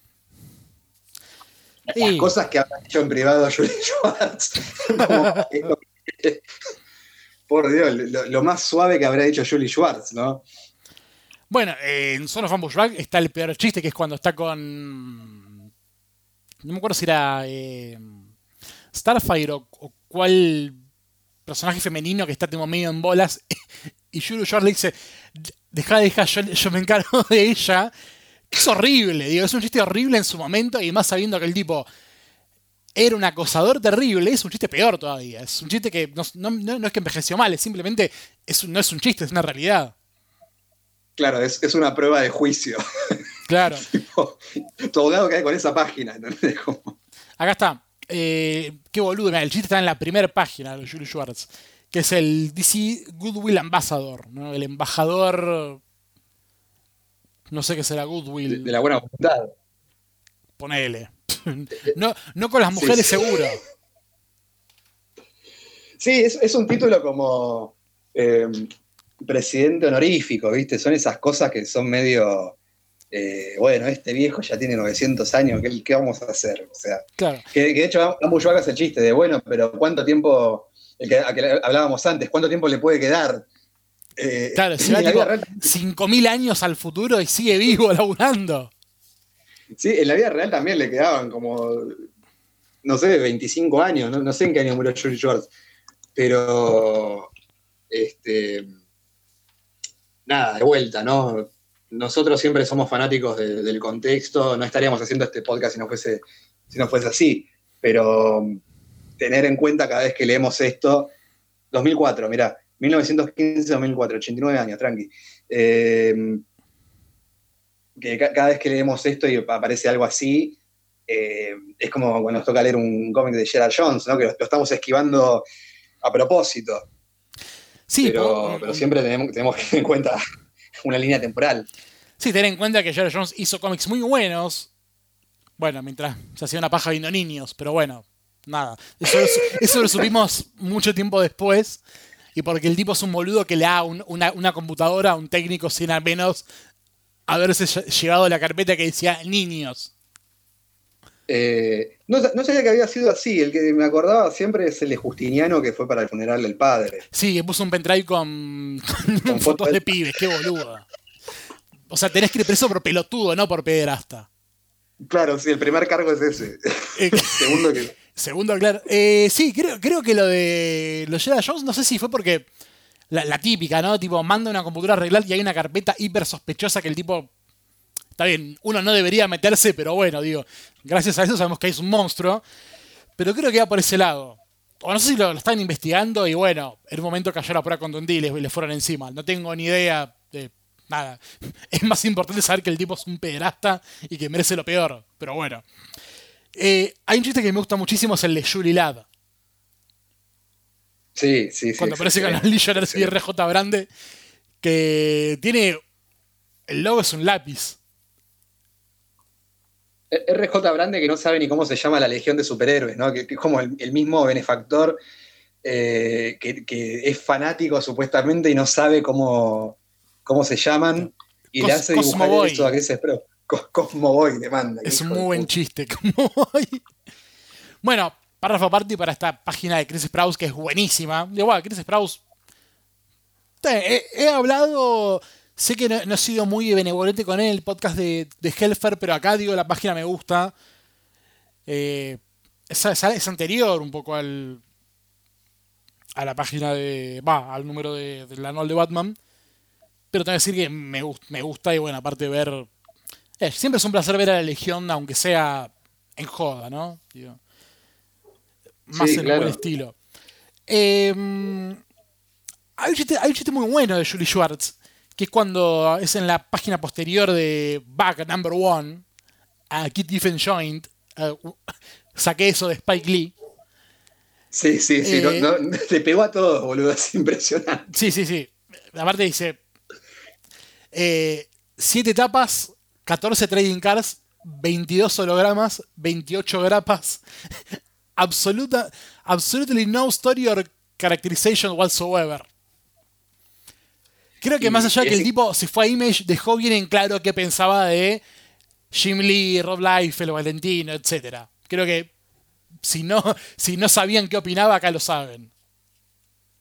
C: Las
B: Sí.
C: cosas que habrá hecho en privado Julie Schwartz. Como, por Dios, lo, lo más suave que habrá hecho Julie Schwartz, ¿no?
B: Bueno, eh, en Son of Ambushback está el peor chiste, que es cuando está con. No me acuerdo si era. eh, Starfire o, o cuál personaje femenino que está como medio en bolas. Y Julie Short le dice: Deja, deja, yo, yo me encargo de ella. Es horrible, digo, es un chiste horrible en su momento y más sabiendo que el tipo era un acosador terrible, es un chiste peor todavía. Es un chiste que no, no- no- es que envejeció mal, es simplemente es no es un chiste, es una realidad.
C: Claro, es, es una prueba de juicio.
B: Claro.
C: tu abogado cae con esa página. ¿entendés? Como-
B: Acá está. Eh, qué boludo. El chiste está en la primera página de Julie Schwartz. Que es el DC Goodwill Ambassador. ¿no? El embajador. No sé qué será Goodwill.
C: de la buena voluntad.
B: Ponele. No, no con las mujeres
C: sí.
B: seguro.
C: Sí, es, es un título como eh, presidente honorífico, ¿viste? Son esas cosas que son medio. eh, bueno, este viejo ya tiene 900 años, ¿qué, qué vamos a hacer? O sea,
B: Claro.
C: que, que de hecho Ambushwak hace el chiste de, bueno, pero ¿cuánto tiempo, el que, a que hablábamos antes, cuánto tiempo le puede quedar? Eh,
B: Claro, se va tipo
C: vida real-
B: 5.000 años al futuro y sigue vivo laburando.
C: sí, en la vida real también le quedaban como, no sé, 25 años, no, no sé en qué año murió Julie Schwartz, pero, este, nada, de vuelta, ¿no? Nosotros siempre somos fanáticos de- del contexto, no estaríamos haciendo este podcast si no fuese, si no fuese así, pero tener en cuenta cada vez que leemos esto, 2004, mirá, 1915-2004, 89 años, tranqui. Eh, que ca- cada vez que leemos esto y aparece algo así, eh, es como cuando nos toca leer un cómic de Gerard Jones, ¿no? que lo, lo estamos esquivando a propósito,
B: Sí,
C: pero, pero siempre tenemos, tenemos que tener en cuenta una línea temporal.
B: Sí, ten en cuenta que Jerry Jones hizo cómics muy buenos. Bueno, mientras se hacía una paja viendo niños, pero bueno, nada. Eso, lo su- eso lo supimos mucho tiempo después. Y porque el tipo es un boludo que le da un- una, una computadora a un técnico sin al menos haberse lle- llevado la carpeta que decía niños.
C: Eh, no, no sabía que había sido así, el que me acordaba siempre es el de Justiniano que fue para el funeral del padre.
B: Sí, que puso un pendrive con, con
C: Con
B: fotos
C: fotos
B: de
C: de-
B: pibes, qué boludo. O sea, tenés que ir preso por pelotudo, no por pederasta.
C: Claro, sí, el primer cargo es ese.
B: Eh,
C: Segundo que.
B: Segundo, claro. Eh, sí, creo, creo que lo de los Gerard Jones, no sé si fue porque la, típica, ¿no? Tipo, manda una computadora a arreglar y hay una carpeta hiper sospechosa que el tipo. Está bien, uno no debería meterse, pero bueno, digo, gracias a eso sabemos que es un monstruo. Pero creo que va por ese lado. O no sé si lo, lo estaban investigando y bueno, en un momento cayó la prueba con Dundee y les fueron encima. No tengo ni idea de nada. Es más importante saber que el tipo es un pederasta y que merece lo peor. Pero bueno. Eh, hay un chiste que me gusta muchísimo, es el de Julie Ladd.
C: Sí, sí, sí.
B: Cuando aparece con los Legionnaires y RJ Brande, que tiene. El logo es un lápiz.
C: RJ Brande que no sabe ni cómo se llama la Legión de Superhéroes, ¿no? Que, que es como el, el mismo benefactor eh, que, que es fanático supuestamente y no sabe cómo, cómo se llaman y le
B: Cos-
C: hace dibujar
B: Cosmoboy.
C: eso a Chris Sprout. Cos- Cosmoboy demanda.
B: Es un muy
C: de
B: buen chiste. como hoy. bueno, párrafo aparte para esta página de Chris Sprouse que es buenísima. Digo, bueno, Chris Sprouse. He, he hablado. Sé que no, no he sido muy benevolente con él en el podcast de, de Helfer, pero acá digo la página me gusta. Eh, es, es- anterior un poco al. a la página de. va, al número de, del anual de Batman. Pero tengo que decir que me, me gusta y bueno, aparte de ver eh, siempre es un placer ver a la Legión, aunque sea en joda, ¿no? Digo, más
C: Sí,
B: en
C: claro.
B: buen estilo. Eh, hay, un chiste, hay un chiste muy bueno de Julie Schwartz, que es cuando es en la página posterior de Back Number One, a Kit Giffen Joint. eh, saqué eso de Spike Lee.
C: Sí, sí, sí.
B: Eh,
C: no- pegó a todos, boludo. Es impresionante.
B: Sí, sí, sí. Aparte dice: 7 tapas, 14 trading cards, 22 hologramas, 28 grapas. Absoluta, absolutely no story or characterization whatsoever. Creo que más allá de que el tipo se fue a Image, dejó bien en claro qué pensaba de Jim Lee, Rob Liefeld, Valentino, etc. Creo que si no, si no sabían qué opinaba, acá lo saben.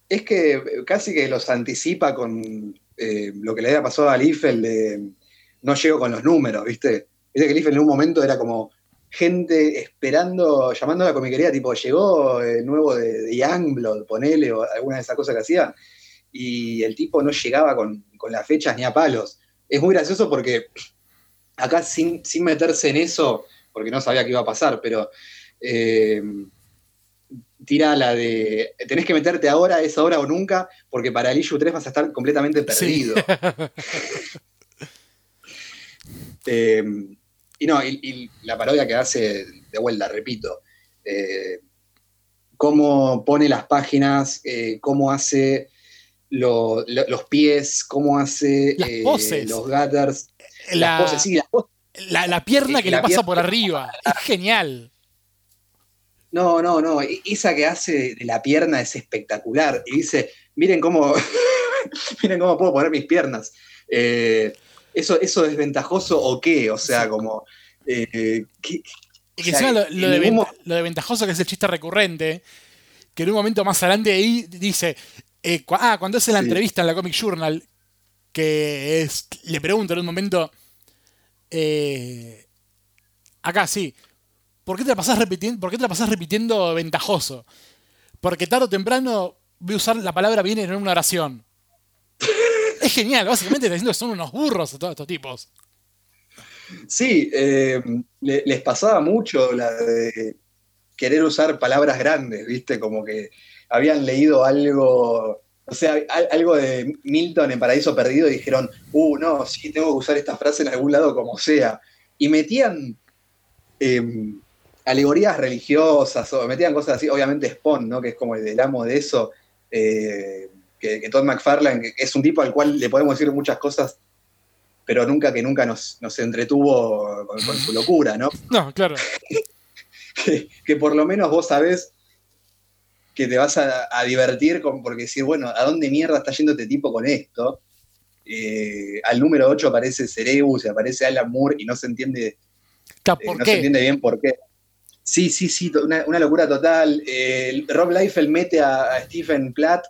C: Es que casi que los anticipa con eh, lo que le había pasado a Liefeld de no llego con los números, ¿viste? Viste que en un momento era como gente esperando, llamando a la comiquería, tipo, llegó el nuevo de, de Youngblood, ponele, o alguna de esas cosas que hacía, y el tipo no llegaba con, con las fechas ni a palos. Es muy gracioso porque acá sin, sin meterse en eso, porque no sabía qué iba a pasar, pero eh, tira la de tenés que meterte ahora, es ahora o nunca, porque para el issue 3 vas a estar completamente perdido. Eh, y no, y, y la parodia que hace, de vuelta, repito, eh, cómo pone las páginas, eh, cómo hace lo- lo- los pies, cómo hace
B: Las
C: eh,
B: poses.
C: los gutters,
B: La,
C: las poses, sí, las poses.
B: la- la pierna que
C: La
B: le pasa por arriba. Es genial.
C: No, no, no. e- Esa que hace de la pierna es espectacular. Y dice, miren cómo, miren cómo puedo poner mis piernas. Eh, eso, ¿Eso es ventajoso o qué? O sea, como. eh, ¿qué-
B: Y que
C: O sea,
B: encima lo, lo de
C: ningún
B: venta- lo de ventajoso que es el chiste recurrente, que en un momento más adelante ahí dice, eh, cu- ah, cuando hace la
C: Sí.
B: entrevista en la Comic Journal, que es, le preguntan en un momento, eh, acá sí, ¿por qué te la pasás repitiendo, por qué te la pasás repitiendo ventajoso? Porque tarde o temprano voy a usar la palabra bien en una oración. Es genial, básicamente diciendo que son unos burros todos estos tipos.
C: Sí, eh, le- les pasaba mucho la de querer usar palabras grandes, ¿viste? Como que habían leído algo, o sea, al- algo de Milton en Paraíso Perdido y dijeron, uh, no, sí, tengo que usar esta frase en algún lado como sea. Y metían eh, alegorías religiosas, o metían cosas así, obviamente Spawn, ¿no? Que es como el del amo de eso, eh, que, que Todd McFarlane, es un tipo al cual le podemos decir muchas cosas pero nunca que nunca nos, nos entretuvo con, con su locura, ¿no?
B: No, claro.
C: Que, que por lo menos vos sabés que te vas a, a divertir con, porque decir, bueno, ¿a dónde mierda está yendo este tipo con esto? Eh, al número 8 aparece Cerebus y aparece Alan Moore y no se entiende, eh,
B: ¿Por
C: no se entiende bien por qué. Sí, sí, sí, una, una locura total. Eh, Rob Liefeld mete a, a Stephen Platt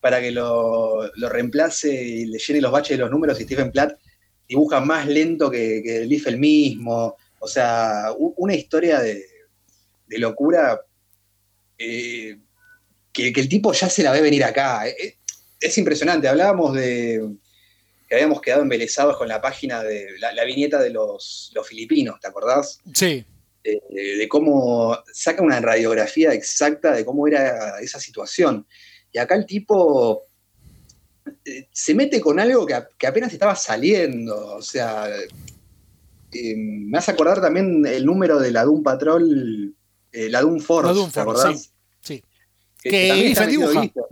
C: para que lo, lo reemplace y le llene los baches de los números y Stephen Platt dibuja más lento que, que Liefeld mismo. O sea, u- una historia de, de locura eh, que, que el tipo ya se la ve venir acá. Eh, Es, impresionante. Hablábamos de que habíamos quedado embelesados con la página de la, la viñeta de los, los filipinos, ¿te acordás?
B: Sí.
C: de, de cómo saca una radiografía exacta de cómo era esa situación. Y acá el tipo eh, se mete con algo que, que apenas estaba saliendo. O sea, eh, me hace acordar también el número de la Doom Patrol, eh, la Doom Force,
B: La Doom
C: ¿te
B: Force, sí, sí.
C: Que,
B: Que dibuja.
C: Liefeld.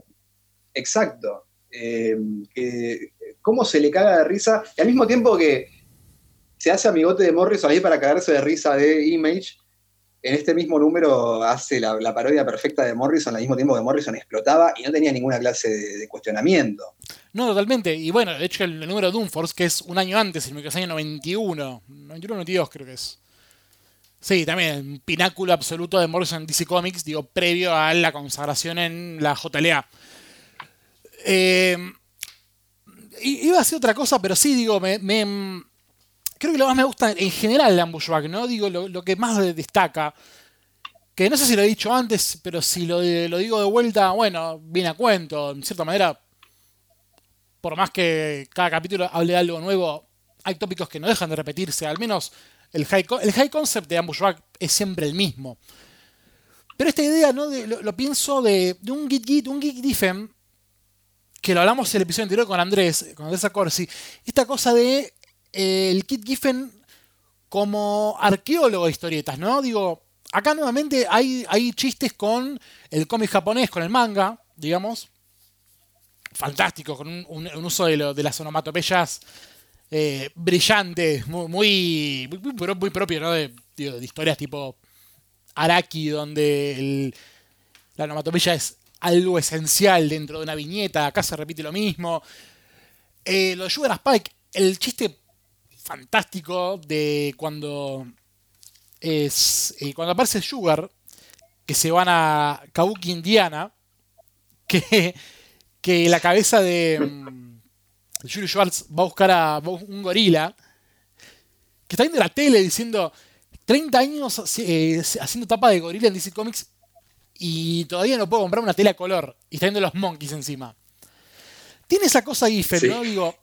C: Exacto. Eh, que- cómo se le caga de risa. Y al mismo tiempo que se hace amigote de Morrison ahí para cagarse de risa de Image, en este mismo número hace la, parodia perfecta de Morrison al mismo tiempo que Morrison explotaba y no tenía ninguna clase de, cuestionamiento.
B: No, totalmente. Y bueno, de hecho el, número de Doomforce, que es un año antes, el año 91, 91 92 creo que es. Sí, también, pináculo absoluto de Morrison en DC Comics, digo, previo a la consagración en la JLA. Eh, iba a decir otra cosa, pero sí, digo, me, me- creo que lo más me gusta en general de Ambushback, ¿no? Digo, lo, lo que más de- destaca, que no sé si lo he dicho antes, pero si lo, lo digo de vuelta, bueno, viene a cuento, en cierta manera, por más que cada capítulo hable de algo nuevo, hay tópicos que no dejan de repetirse, al menos el high, el high concept de Ambushback es siempre el mismo. Pero esta idea, ¿no? Lo, pienso de, un Git Git, un Git Diffem, que lo hablamos en el episodio anterior con Andrés, con Andrés Acorsi, esta cosa de eh, el Kit Giffen como arqueólogo de historietas, ¿no? Digo, acá nuevamente hay, hay chistes con el cómic japonés, con el manga, digamos, fantástico, con un, uso de, las onomatopeyas eh, brillantes, muy, muy, muy, muy pro- muy propio, ¿no? De, historias tipo Araki, donde La onomatopeya es algo esencial dentro de una viñeta. Acá se repite lo mismo. Eh, lo de Sugar Spike, el chiste fantástico de cuando es eh, cuando aparece Sugar, que se van a Kabuki, Indiana, que, que la cabeza de, mm, de Julio Schwartz va a buscar a un gorila, que está viendo la tele diciendo 30 años eh, haciendo tapa de gorila en DC Comics y todavía no puedo comprar una tela a color y está viendo los monkeys encima. Tiene esa cosa Giffen,
C: Sí.
B: ¿no? Digo,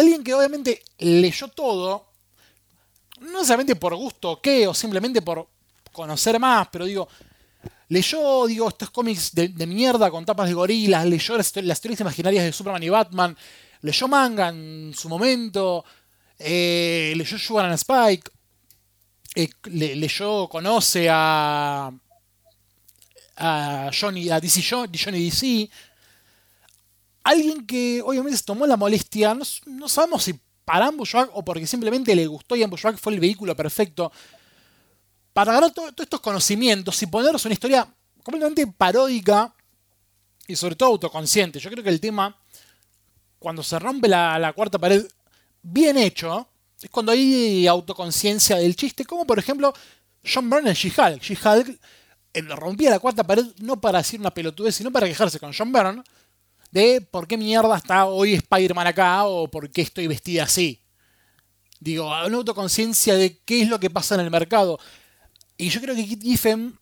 B: alguien que obviamente leyó todo, no necesariamente por gusto o qué, o simplemente por conocer más, pero digo, leyó, digo, estos cómics de, mierda con tapas de gorilas, leyó las, las imaginarias de Superman y Batman, leyó manga en su momento, eh, leyó Sugar and Spike, eh, le- leyó, conoce a a Johnny, a DC Jo- Johnny DC. Alguien que obviamente se tomó la molestia, no, no sabemos si para Ambushwhack o porque simplemente le gustó y Ambushwhack fue el vehículo perfecto para agarrar to- todos estos conocimientos y ponerlos en una historia completamente paródica y sobre todo autoconsciente. Yo creo que el tema, cuando se rompe la, la cuarta pared bien hecho, es cuando hay autoconciencia del chiste, como por ejemplo John Byrne en She-Hulk. She-Hulk eh, rompía la cuarta pared no para decir una pelotudez, sino para quejarse con John Byrne de por qué mierda está hoy Spider-Man acá o por qué estoy vestida así. Digo, una autoconciencia de qué es lo que pasa en el mercado. Y yo creo que Kit Giffen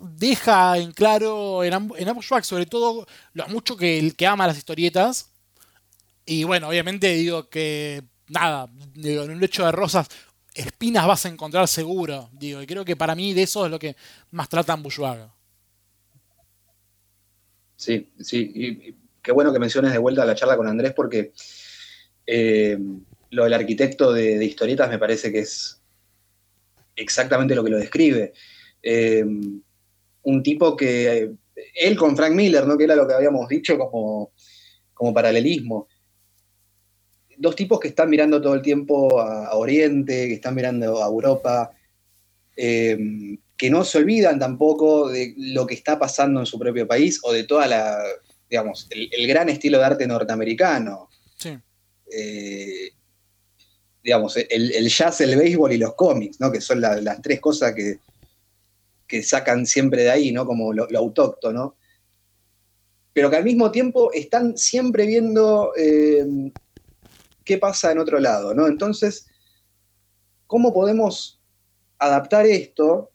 B: deja en claro en, Am- en Ambushwhack sobre todo lo mucho que el que ama las historietas. Y bueno, obviamente digo que nada, digo, en un lecho de rosas, espinas vas a encontrar seguro. Digo, y creo que para mí de eso es lo que más trata Ambushwhack.
C: Sí, sí. Y, qué bueno que menciones de vuelta la charla con Andrés porque eh, lo del arquitecto de, historietas me parece que es exactamente lo que lo describe. Eh, un tipo que, él con Frank Miller, ¿no? que era lo que habíamos dicho como, como paralelismo. Dos tipos que están mirando todo el tiempo a, Oriente, que están mirando a Europa, eh, que no se olvidan tampoco de lo que está pasando en su propio país o de toda la, digamos, el, el gran estilo de arte norteamericano.
B: Sí.
C: Eh, digamos, el, el jazz, el béisbol y los cómics, ¿no? Que son la- las tres cosas que, que sacan siempre de ahí, ¿no? Como lo, lo autóctono. Pero que al mismo tiempo están siempre viendo eh, qué pasa en otro lado, ¿no? Entonces, ¿cómo podemos adaptar esto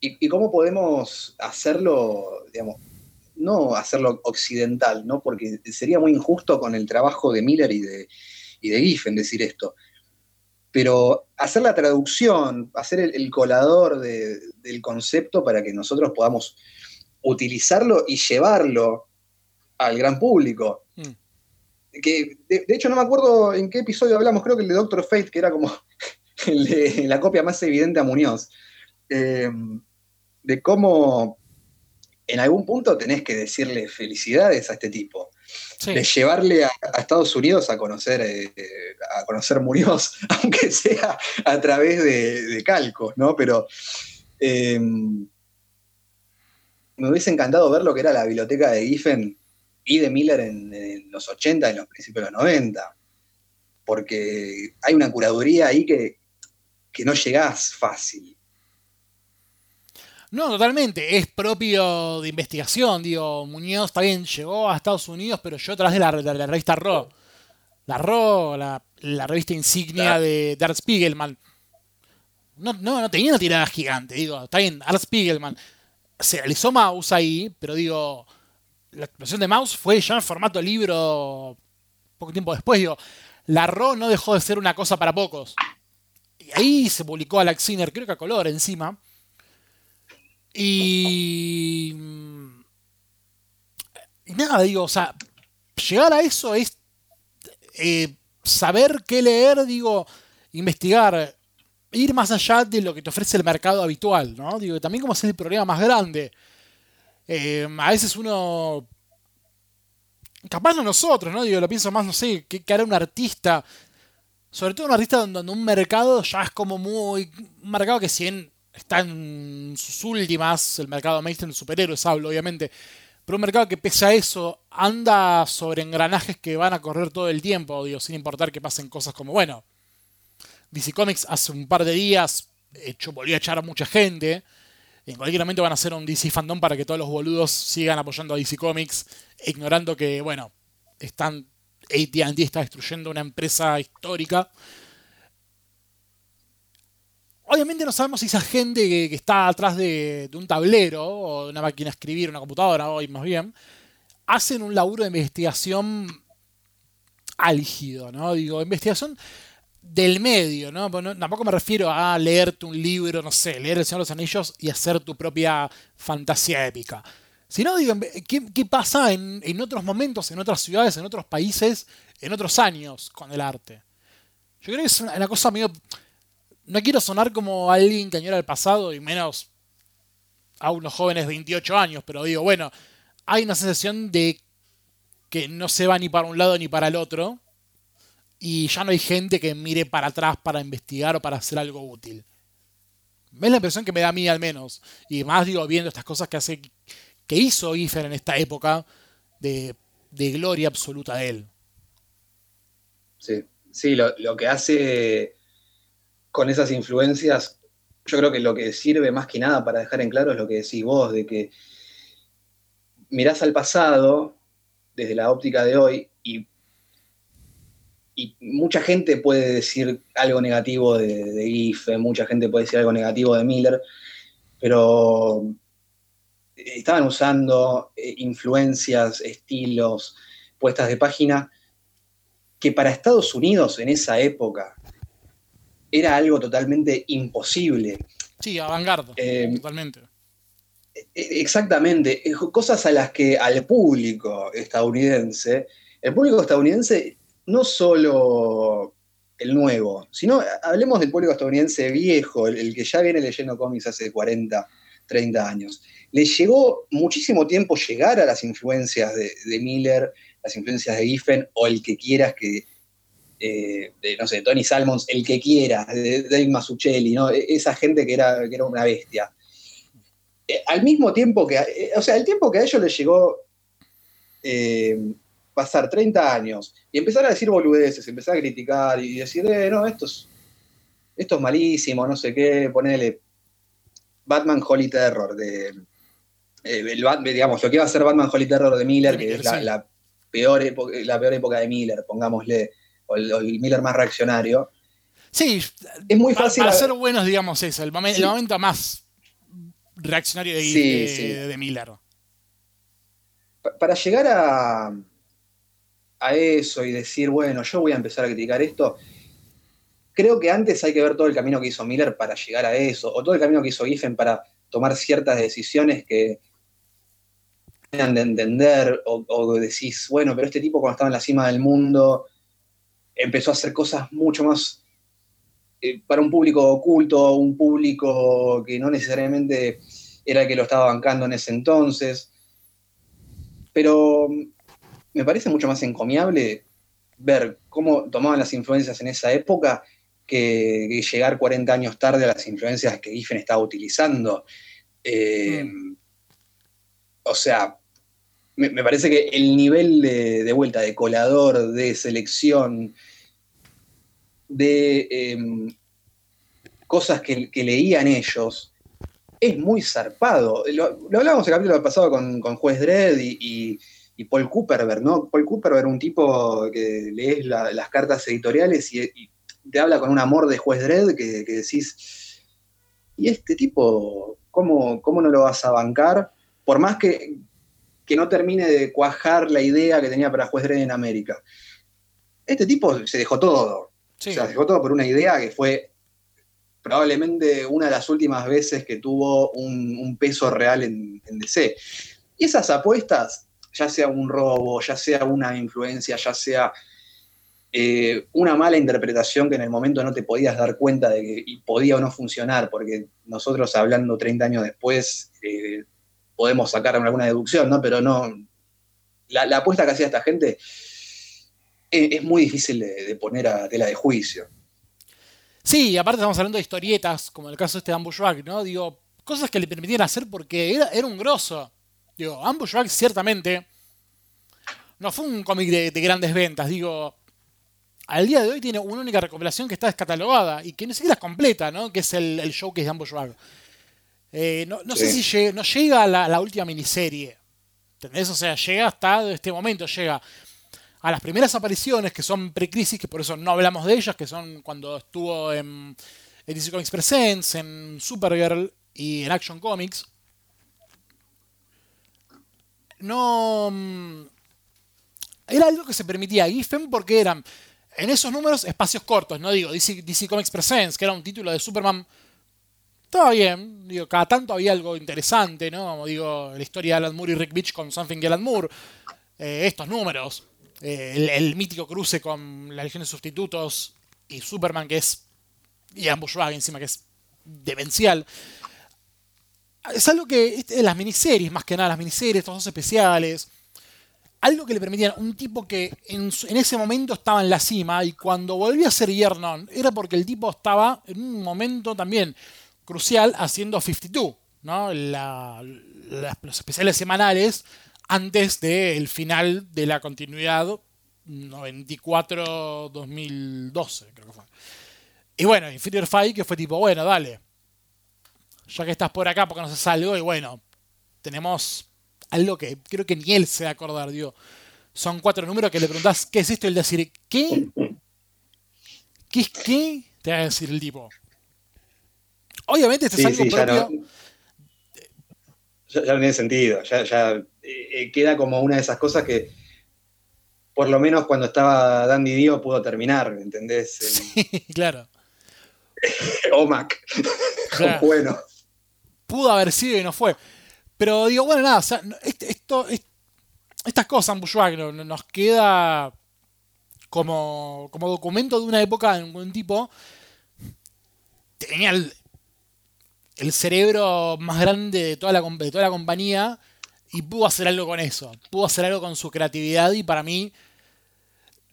C: y, y cómo podemos hacerlo, digamos, no hacerlo occidental, ¿no? Porque sería muy injusto con el trabajo de Miller y de, y de Giffen decir esto. Pero hacer la traducción, hacer el, el colador de- del concepto para que nosotros podamos utilizarlo y llevarlo al gran público.
B: Mm.
C: Que, de, de hecho, no me acuerdo en qué episodio hablamos, creo que el de Doctor Fate, que era como el de- la copia más evidente a Muñoz. Eh, de cómo en algún punto tenés que decirle felicidades a este tipo
B: Sí.
C: de llevarle a, a Estados Unidos a conocer, eh, a conocer Muñoz, aunque sea a través de, de calcos, ¿no? Pero eh, me hubiese encantado ver lo que era la biblioteca de Giffen y de Miller en, en los 80, en los principios de los 90, porque hay una curaduría ahí que, que no llegás fácil.
B: No, totalmente. Es propio de investigación. Digo, Muñoz está bien, llegó a Estados Unidos, pero yo atrás de la, de la revista Raw. La Raw, la, la revista insignia
C: Claro.
B: de, de Art Spiegelman. No, no, no tenía una tirada gigante. Digo, está bien, Art Spiegelman. Se realizó Mouse ahí, pero digo, la explosión de Mouse fue ya en formato libro poco tiempo después. Digo, la Raw no dejó de ser una cosa para pocos. Y ahí se publicó a Sinner, creo que a color encima. Y. mm, nada, digo, o sea, llegar a eso es eh, saber qué leer, digo, investigar, ir más allá de lo que te ofrece el mercado habitual, ¿no? Digo, también como es el problema más grande. Eh, a veces uno. Capaz no nosotros, ¿no? Digo, lo pienso más, no sé, qué, hará un artista. Sobre todo un artista donde, un mercado ya es como muy. Un mercado que si bien está en sus últimas, el mercado mainstream de superhéroes hablo, obviamente, pero un mercado que pese a eso anda sobre engranajes que van a correr todo el tiempo, digo, sin importar que pasen cosas como, bueno, DC Comics hace un par de días hecho, volvió a echar a mucha gente. En cualquier momento van a hacer un DC fandom para que todos los boludos sigan apoyando a DC Comics, ignorando que, bueno, están AT&T está destruyendo una empresa histórica. Obviamente no sabemos si esa gente que, está atrás de, un tablero o de una máquina de escribir, una computadora hoy más bien, hacen un laburo de investigación álgido, ¿no? Digo, investigación del medio, ¿no? Tampoco me refiero a leerte un libro, no sé, leer El Señor de los Anillos y hacer tu propia fantasía épica. Sino, digo, ¿qué, pasa en, en, otros momentos, en otras ciudades, en otros países, en otros años con el arte? Yo creo que es una, cosa medio... No quiero sonar como alguien que añora el pasado y menos a unos jóvenes de 28 años, pero digo, bueno, hay una sensación de que no se va ni para un lado ni para el otro y ya no hay gente que mire para atrás para investigar o para hacer algo útil. Es la impresión que me da a mí al menos. Y más digo, viendo estas cosas que hace que hizo Ifer en esta época de, gloria absoluta de él.
C: Sí, sí, lo, lo, que hace con esas influencias, yo creo que lo que sirve más que nada para dejar en claro es lo que decís vos, de que mirás al pasado desde la óptica de hoy y mucha gente puede decir algo negativo de, de mucha gente puede decir algo negativo de Miller, pero estaban usando eh, influencias, estilos, puestas de página, que para Estados Unidos en esa época era algo totalmente imposible.
B: Sí, avangardo, eh, totalmente.
C: E, exactamente, eh, cosas a las que al público estadounidense, el público estadounidense no solo el nuevo, sino hablemos del público estadounidense viejo, el, que ya viene leyendo cómics hace 40, 30 años. Le llegó muchísimo tiempo llegar a las influencias de, Miller, las influencias de Giffen, o el que quieras que, eh, de, no sé, Tony Salmons, el que quiera, de Dave Masuccelli, ¿no? E, esa gente que era, que era una bestia. Eh, al mismo tiempo que, eh, o sea, el tiempo que a ellos les llegó pasar 30 años y empezar a decir boludeces, empezar a criticar y decir, eh, no, esto es, esto es malísimo, no sé qué, ponele Batman Holy Terror de. Digamos, lo que iba a ser Batman Holy Terror de Miller, que es la, peor época, la peor época de Miller, pongámosle, o el, Miller más reaccionario.
B: Sí, es muy fácil. Para, ser buenos, digamos, eso, el, momento más reaccionario de, de Miller.
C: Para llegar a, a eso y decir, bueno, yo voy a empezar a criticar esto, creo que antes hay que ver todo el camino que hizo Miller para llegar a eso, o todo el camino que hizo Giffen para tomar ciertas decisiones que tengan de entender, o, decís, bueno, pero este tipo cuando estaba en la cima del mundo empezó a hacer cosas mucho más eh, para un público oculto, un público que no necesariamente era el que lo estaba bancando en ese entonces. Pero me parece mucho más encomiable ver cómo tomaban las influencias en esa época que, llegar 40 años tarde a las influencias que Giffen estaba utilizando. Eh, mm. O sea, me, parece que el nivel de, vuelta, de colador, de selección, de em, cosas que, leían ellos, es muy zarpado. Lo, hablábamos el capítulo pasado con, con Juez Dredd y Paul Cooper, ¿no? Paul Cooper era un tipo que lees las cartas editoriales y, te habla con un amor de juez Dredd que, decís, ¿y este tipo, cómo, cómo, no lo vas a bancar? Por más que, no termine de cuajar la idea que tenía para juez Dredd en América. Este tipo se dejó todo. se dejó todo por una idea que fue probablemente una de las últimas veces que tuvo un, peso real en, en DC. Y esas apuestas ya sea un robo, ya sea una influencia, ya sea eh, una mala interpretación que en el momento no te podías dar cuenta de que podía o no funcionar, porque nosotros hablando 30 años después eh, podemos sacar alguna deducción, ¿no? Pero no, la, apuesta que hacía esta gente es, muy difícil de, poner a tela de juicio.
B: Sí, aparte estamos hablando de historietas, como el caso de este Ambushwag, ¿no? Digo, cosas que le permitían hacer porque era, un grosso. Digo, Ambushwag ciertamente no fue un cómic de, de grandes ventas, digo, al día de hoy tiene una única recopilación que está descatalogada y que ni siquiera es completa, ¿no? Que es el, el showcase de Ambushwag. Eh, no no sé si llega, no llega a la, la última miniserie. ¿Entendés? O sea, llega hasta este momento, llega a las primeras apariciones que son pre-crisis, que por eso no hablamos de ellas, que son cuando estuvo en, en DC Comics Presents, en Supergirl y en Action Comics. No. mm, Era algo que se permitía a Giffen porque eran en esos números espacios cortos, no digo DC, DC Comics Presents, que era un título de Superman. Estaba bien, digo, cada tanto había algo interesante, ¿no? Como digo, la historia de Alan Moore y Rick Beach con Something de Alan Moore. Eh, estos números. eh, el, mítico cruce con la Legión de Sustitutos y Superman, que es. Y Ambushwag encima, que es demencial. Es algo que. Las miniseries, más que nada, las miniseries, estos dos especiales. Algo que le permitían un tipo que en, ese momento estaba en la cima y cuando volvía a ser Yernon era porque el tipo estaba en un momento también crucial haciendo 52, ¿no? Los especiales semanales antes del final de la continuidad 94-2012, creo que fue. Y bueno, Inferior Fight, que fue tipo, bueno, dale. Ya que estás por acá, porque no se algo? Y bueno, tenemos algo que creo que ni él se va a acordar, digo. Son cuatro números que le preguntás, ¿qué es esto? Y él decir, ¿qué? ¿Qué es qué? Te va a decir el tipo. Obviamente este
C: Sí,
B: es algo
C: sí,
B: propio.
C: no, ya, ya no tiene sentido. Ya, ya eh, eh, queda como una de esas cosas que, por lo menos cuando estaba Dandy Dio, pudo terminar, ¿entendés?
B: Sí, claro.
C: OMAC.
B: Claro.
C: bueno.
B: pudo haber sido y no fue. Pero digo, bueno, nada, o sea, no- esto, es- estas cosas no- nos queda como, como documento de una época en un tipo tenía el, el cerebro más grande de toda, la, de toda la compañía y pudo hacer algo con eso, pudo hacer algo con su creatividad y para mí,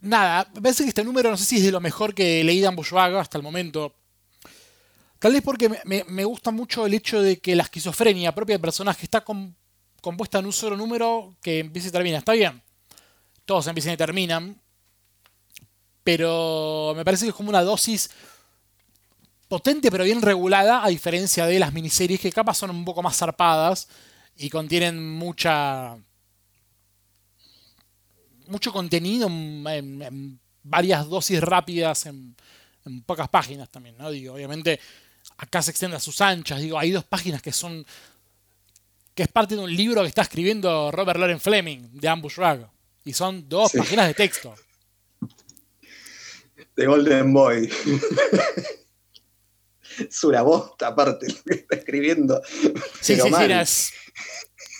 B: nada, me parece que este número no sé si es de lo mejor que leí de hasta el momento. Tal vez porque me, gusta mucho el hecho de que la esquizofrenia propia del personaje está com- compuesta en un solo número que empieza y termina. Está bien. Todos empiezan y terminan. Pero me parece que es como una dosis potente pero bien regulada, a diferencia de las miniseries que capaz son un poco más zarpadas y contienen mucha. mucho contenido en, en- en varias dosis rápidas en, en pocas páginas también, ¿no? Digo, obviamente acá se extiende a sus anchas, digo, hay dos páginas que son que es parte de un libro que está escribiendo Robert Loren Fleming de Ambush Rag y son dos
C: Sí.
B: páginas de texto.
C: de Golden Boy. es una bosta, aparte, lo que está escribiendo.
B: Sí, sí, sí, es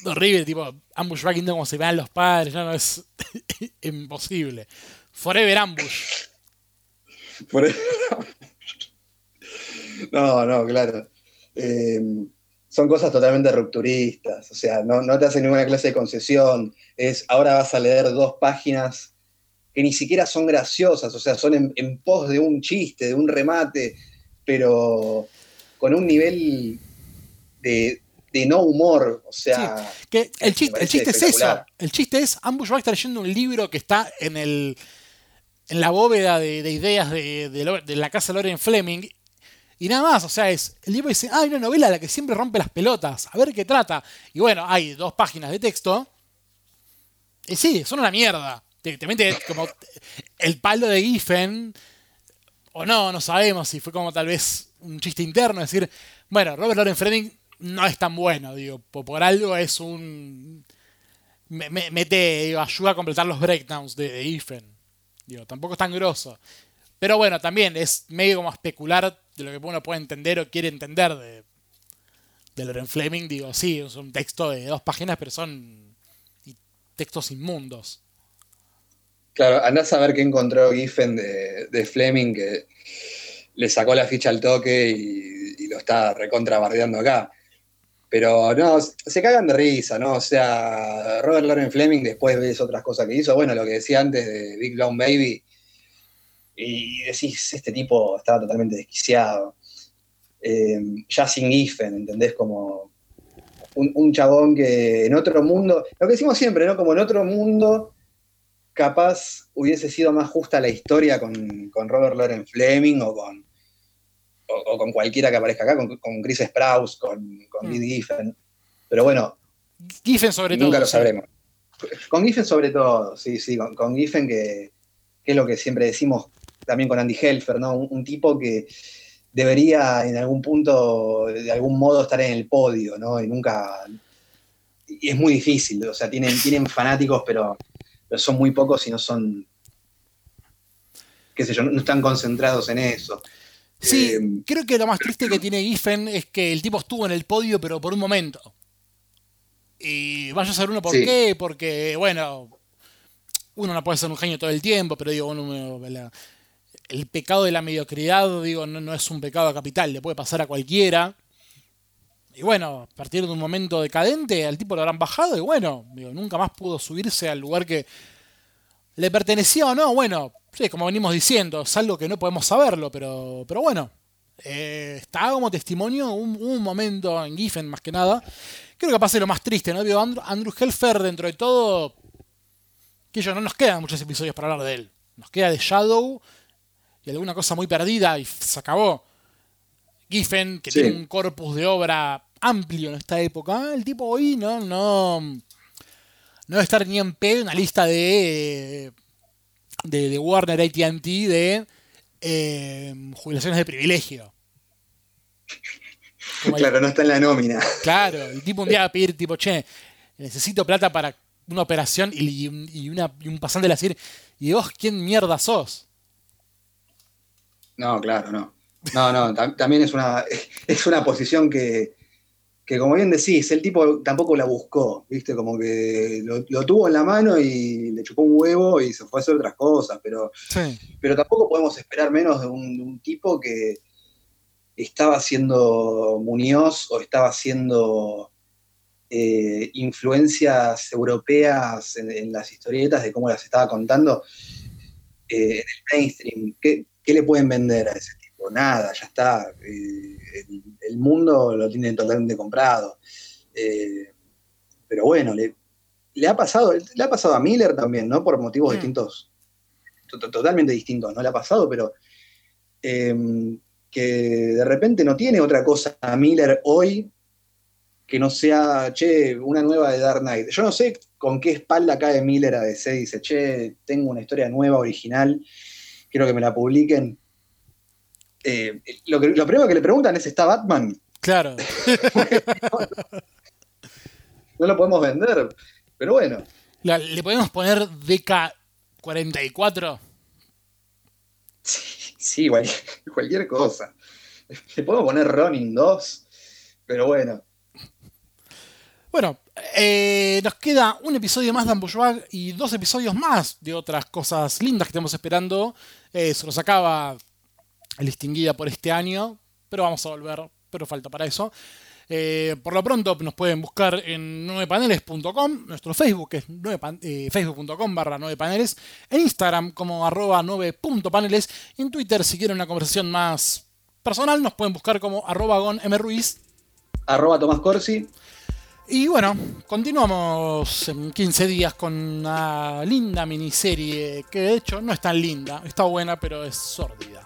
B: horrible, tipo, Ambush Rag como se vean los padres, no, no, es imposible. Forever Ambush.
C: Eso- No, no, claro. Eh, son cosas totalmente rupturistas, o sea, no, no te hacen ninguna clase de concesión. Es ahora vas a leer dos páginas que ni siquiera son graciosas, o sea, son en, en pos de un chiste, de un remate, pero con un nivel de, de no humor, o sea,
B: Que el chiste, el
C: parece
B: chiste es eso. El chiste es Ambush va a estar leyendo un libro que está en el en la bóveda de, de ideas de, de de la casa Loren Fleming. Y nada más, o sea, es. El libro dice, ah, hay una novela a la que siempre rompe las pelotas. A ver qué trata. Y bueno, hay dos páginas de texto. Y sí, son una mierda. Te, te mete como el palo de Giffen. O no, no sabemos si fue como tal vez un chiste interno. decir, bueno, Robert Loren Fleming no es tan bueno, digo, po- por algo es un. Me, me- mete, digo, ayuda a completar los breakdowns de, de Giffen. Digo, tampoco es tan grosso. Pero bueno, también es medio como especular de lo que uno puede entender o quiere entender de, de Loren Fleming. Digo, sí, es un texto de dos páginas, pero son textos inmundos.
C: Claro, andás a ver qué encontró Giffen de, Fleming que le sacó la ficha al toque y, lo está recontrabardeando acá. Pero no, se cagan de risa, ¿no? O sea, Robert Loren Fleming después ves otras cosas que hizo. Bueno, lo que decía antes de Big Long Baby, y decís, este tipo estaba totalmente desquiciado. Eh, ya sin Giffen, ¿entendés? Como un, un, chabón que en otro mundo, lo que decimos siempre, ¿no? Como en otro mundo, capaz hubiese sido más justa la historia con, con Robert Loren Fleming o con, o, o, con cualquiera que aparezca acá, con, con Chris Sprouse, con, con mm. Giffen. Pero bueno.
B: Giffen sobre
C: nunca
B: todo.
C: Nunca lo sabremos. Con Giffen sobre todo, sí, sí, con, con Giffen que, que, es lo que siempre decimos también con Andy Helfer, ¿no? Un, un, tipo que debería en algún punto, de algún modo, estar en el podio, ¿no? Y nunca... Y es muy difícil, o sea, tienen, tienen fanáticos, pero, pero son muy pocos y no son, qué sé yo, no están concentrados en eso.
B: Sí, eh, creo que lo más triste que tiene Giffen es que el tipo estuvo en el podio, pero por un momento. Y vaya a ser uno por sí. qué, porque, bueno, uno no puede ser un genio todo el tiempo, pero digo, uno, la, el pecado de la mediocridad, digo, no, no, es un pecado capital, le puede pasar a cualquiera. Y bueno, a partir de un momento decadente, al tipo lo habrán bajado y bueno, digo, nunca más pudo subirse al lugar que le pertenecía o no. Bueno, sí, como venimos diciendo, es algo que no podemos saberlo, pero, pero bueno, eh, está como testimonio un, momento en Giffen más que nada. Creo que pasa lo más triste, ¿no? Digo, Andrew, Andrew Helfer, dentro de todo, que yo no nos quedan muchos episodios para hablar de él. Nos queda de Shadow y alguna cosa muy perdida y se acabó. Giffen, que sí. tiene un corpus de obra amplio en esta época, el tipo hoy no, no, no debe estar ni en P una lista de, de, de Warner ATT de eh, jubilaciones de privilegio.
C: Como claro, el, no está en la nómina.
B: Claro, el tipo un día va a pedir, tipo, che, necesito plata para una operación y, y, una, y un pasante le va a decir, ¿y vos quién mierda sos?
C: No, claro, no. No, no, también es una, es una posición que, que, como bien decís, el tipo tampoco la buscó, ¿viste? Como que lo, lo, tuvo en la mano y le chupó un huevo y se fue a hacer otras cosas, pero,
B: sí.
C: pero tampoco podemos esperar menos de un, de un tipo que estaba haciendo Muñoz o estaba haciendo eh, influencias europeas en, en, las historietas de cómo las estaba contando eh, en el mainstream. ¿Qué, ¿Qué, le pueden vender a ese Nada, ya está. Eh, el, el, mundo lo tiene totalmente comprado. Eh, pero bueno, le, le, ha pasado, le ha pasado a Miller también, ¿no? Por motivos mm. distintos, totalmente distintos, ¿no? Le ha pasado, pero eh, que de repente no tiene otra cosa a Miller hoy que no sea, che, una nueva de Dark Knight. Yo no sé con qué espalda cae Miller a DC, dice, che, tengo una historia nueva, original, quiero que me la publiquen. Eh, lo, que, lo, primero que le preguntan es, ¿está Batman?
B: Claro.
C: no, no, lo podemos vender, pero bueno.
B: La, ¿Le podemos poner DK44?
C: Sí, sí cualquier, cualquier cosa. Le podemos poner Ronin 2, pero bueno.
B: Bueno, eh, nos queda un episodio más de Ambushwag y dos episodios más de otras cosas lindas que estamos esperando. Eh, se nos acaba distinguida por este año, pero vamos a volver, pero falta para eso. Eh, por lo pronto nos pueden buscar en 9paneles.com, nuestro Facebook es eh, facebook.com barra 9paneles, en Instagram como arroba 9.paneles, y en Twitter si quieren una conversación más personal nos pueden buscar como arroba gonmruiz.
C: Arroba Tomás Corsi.
B: Y bueno, continuamos en 15 días con una linda miniserie que de hecho no es tan linda, está buena pero es sórdida.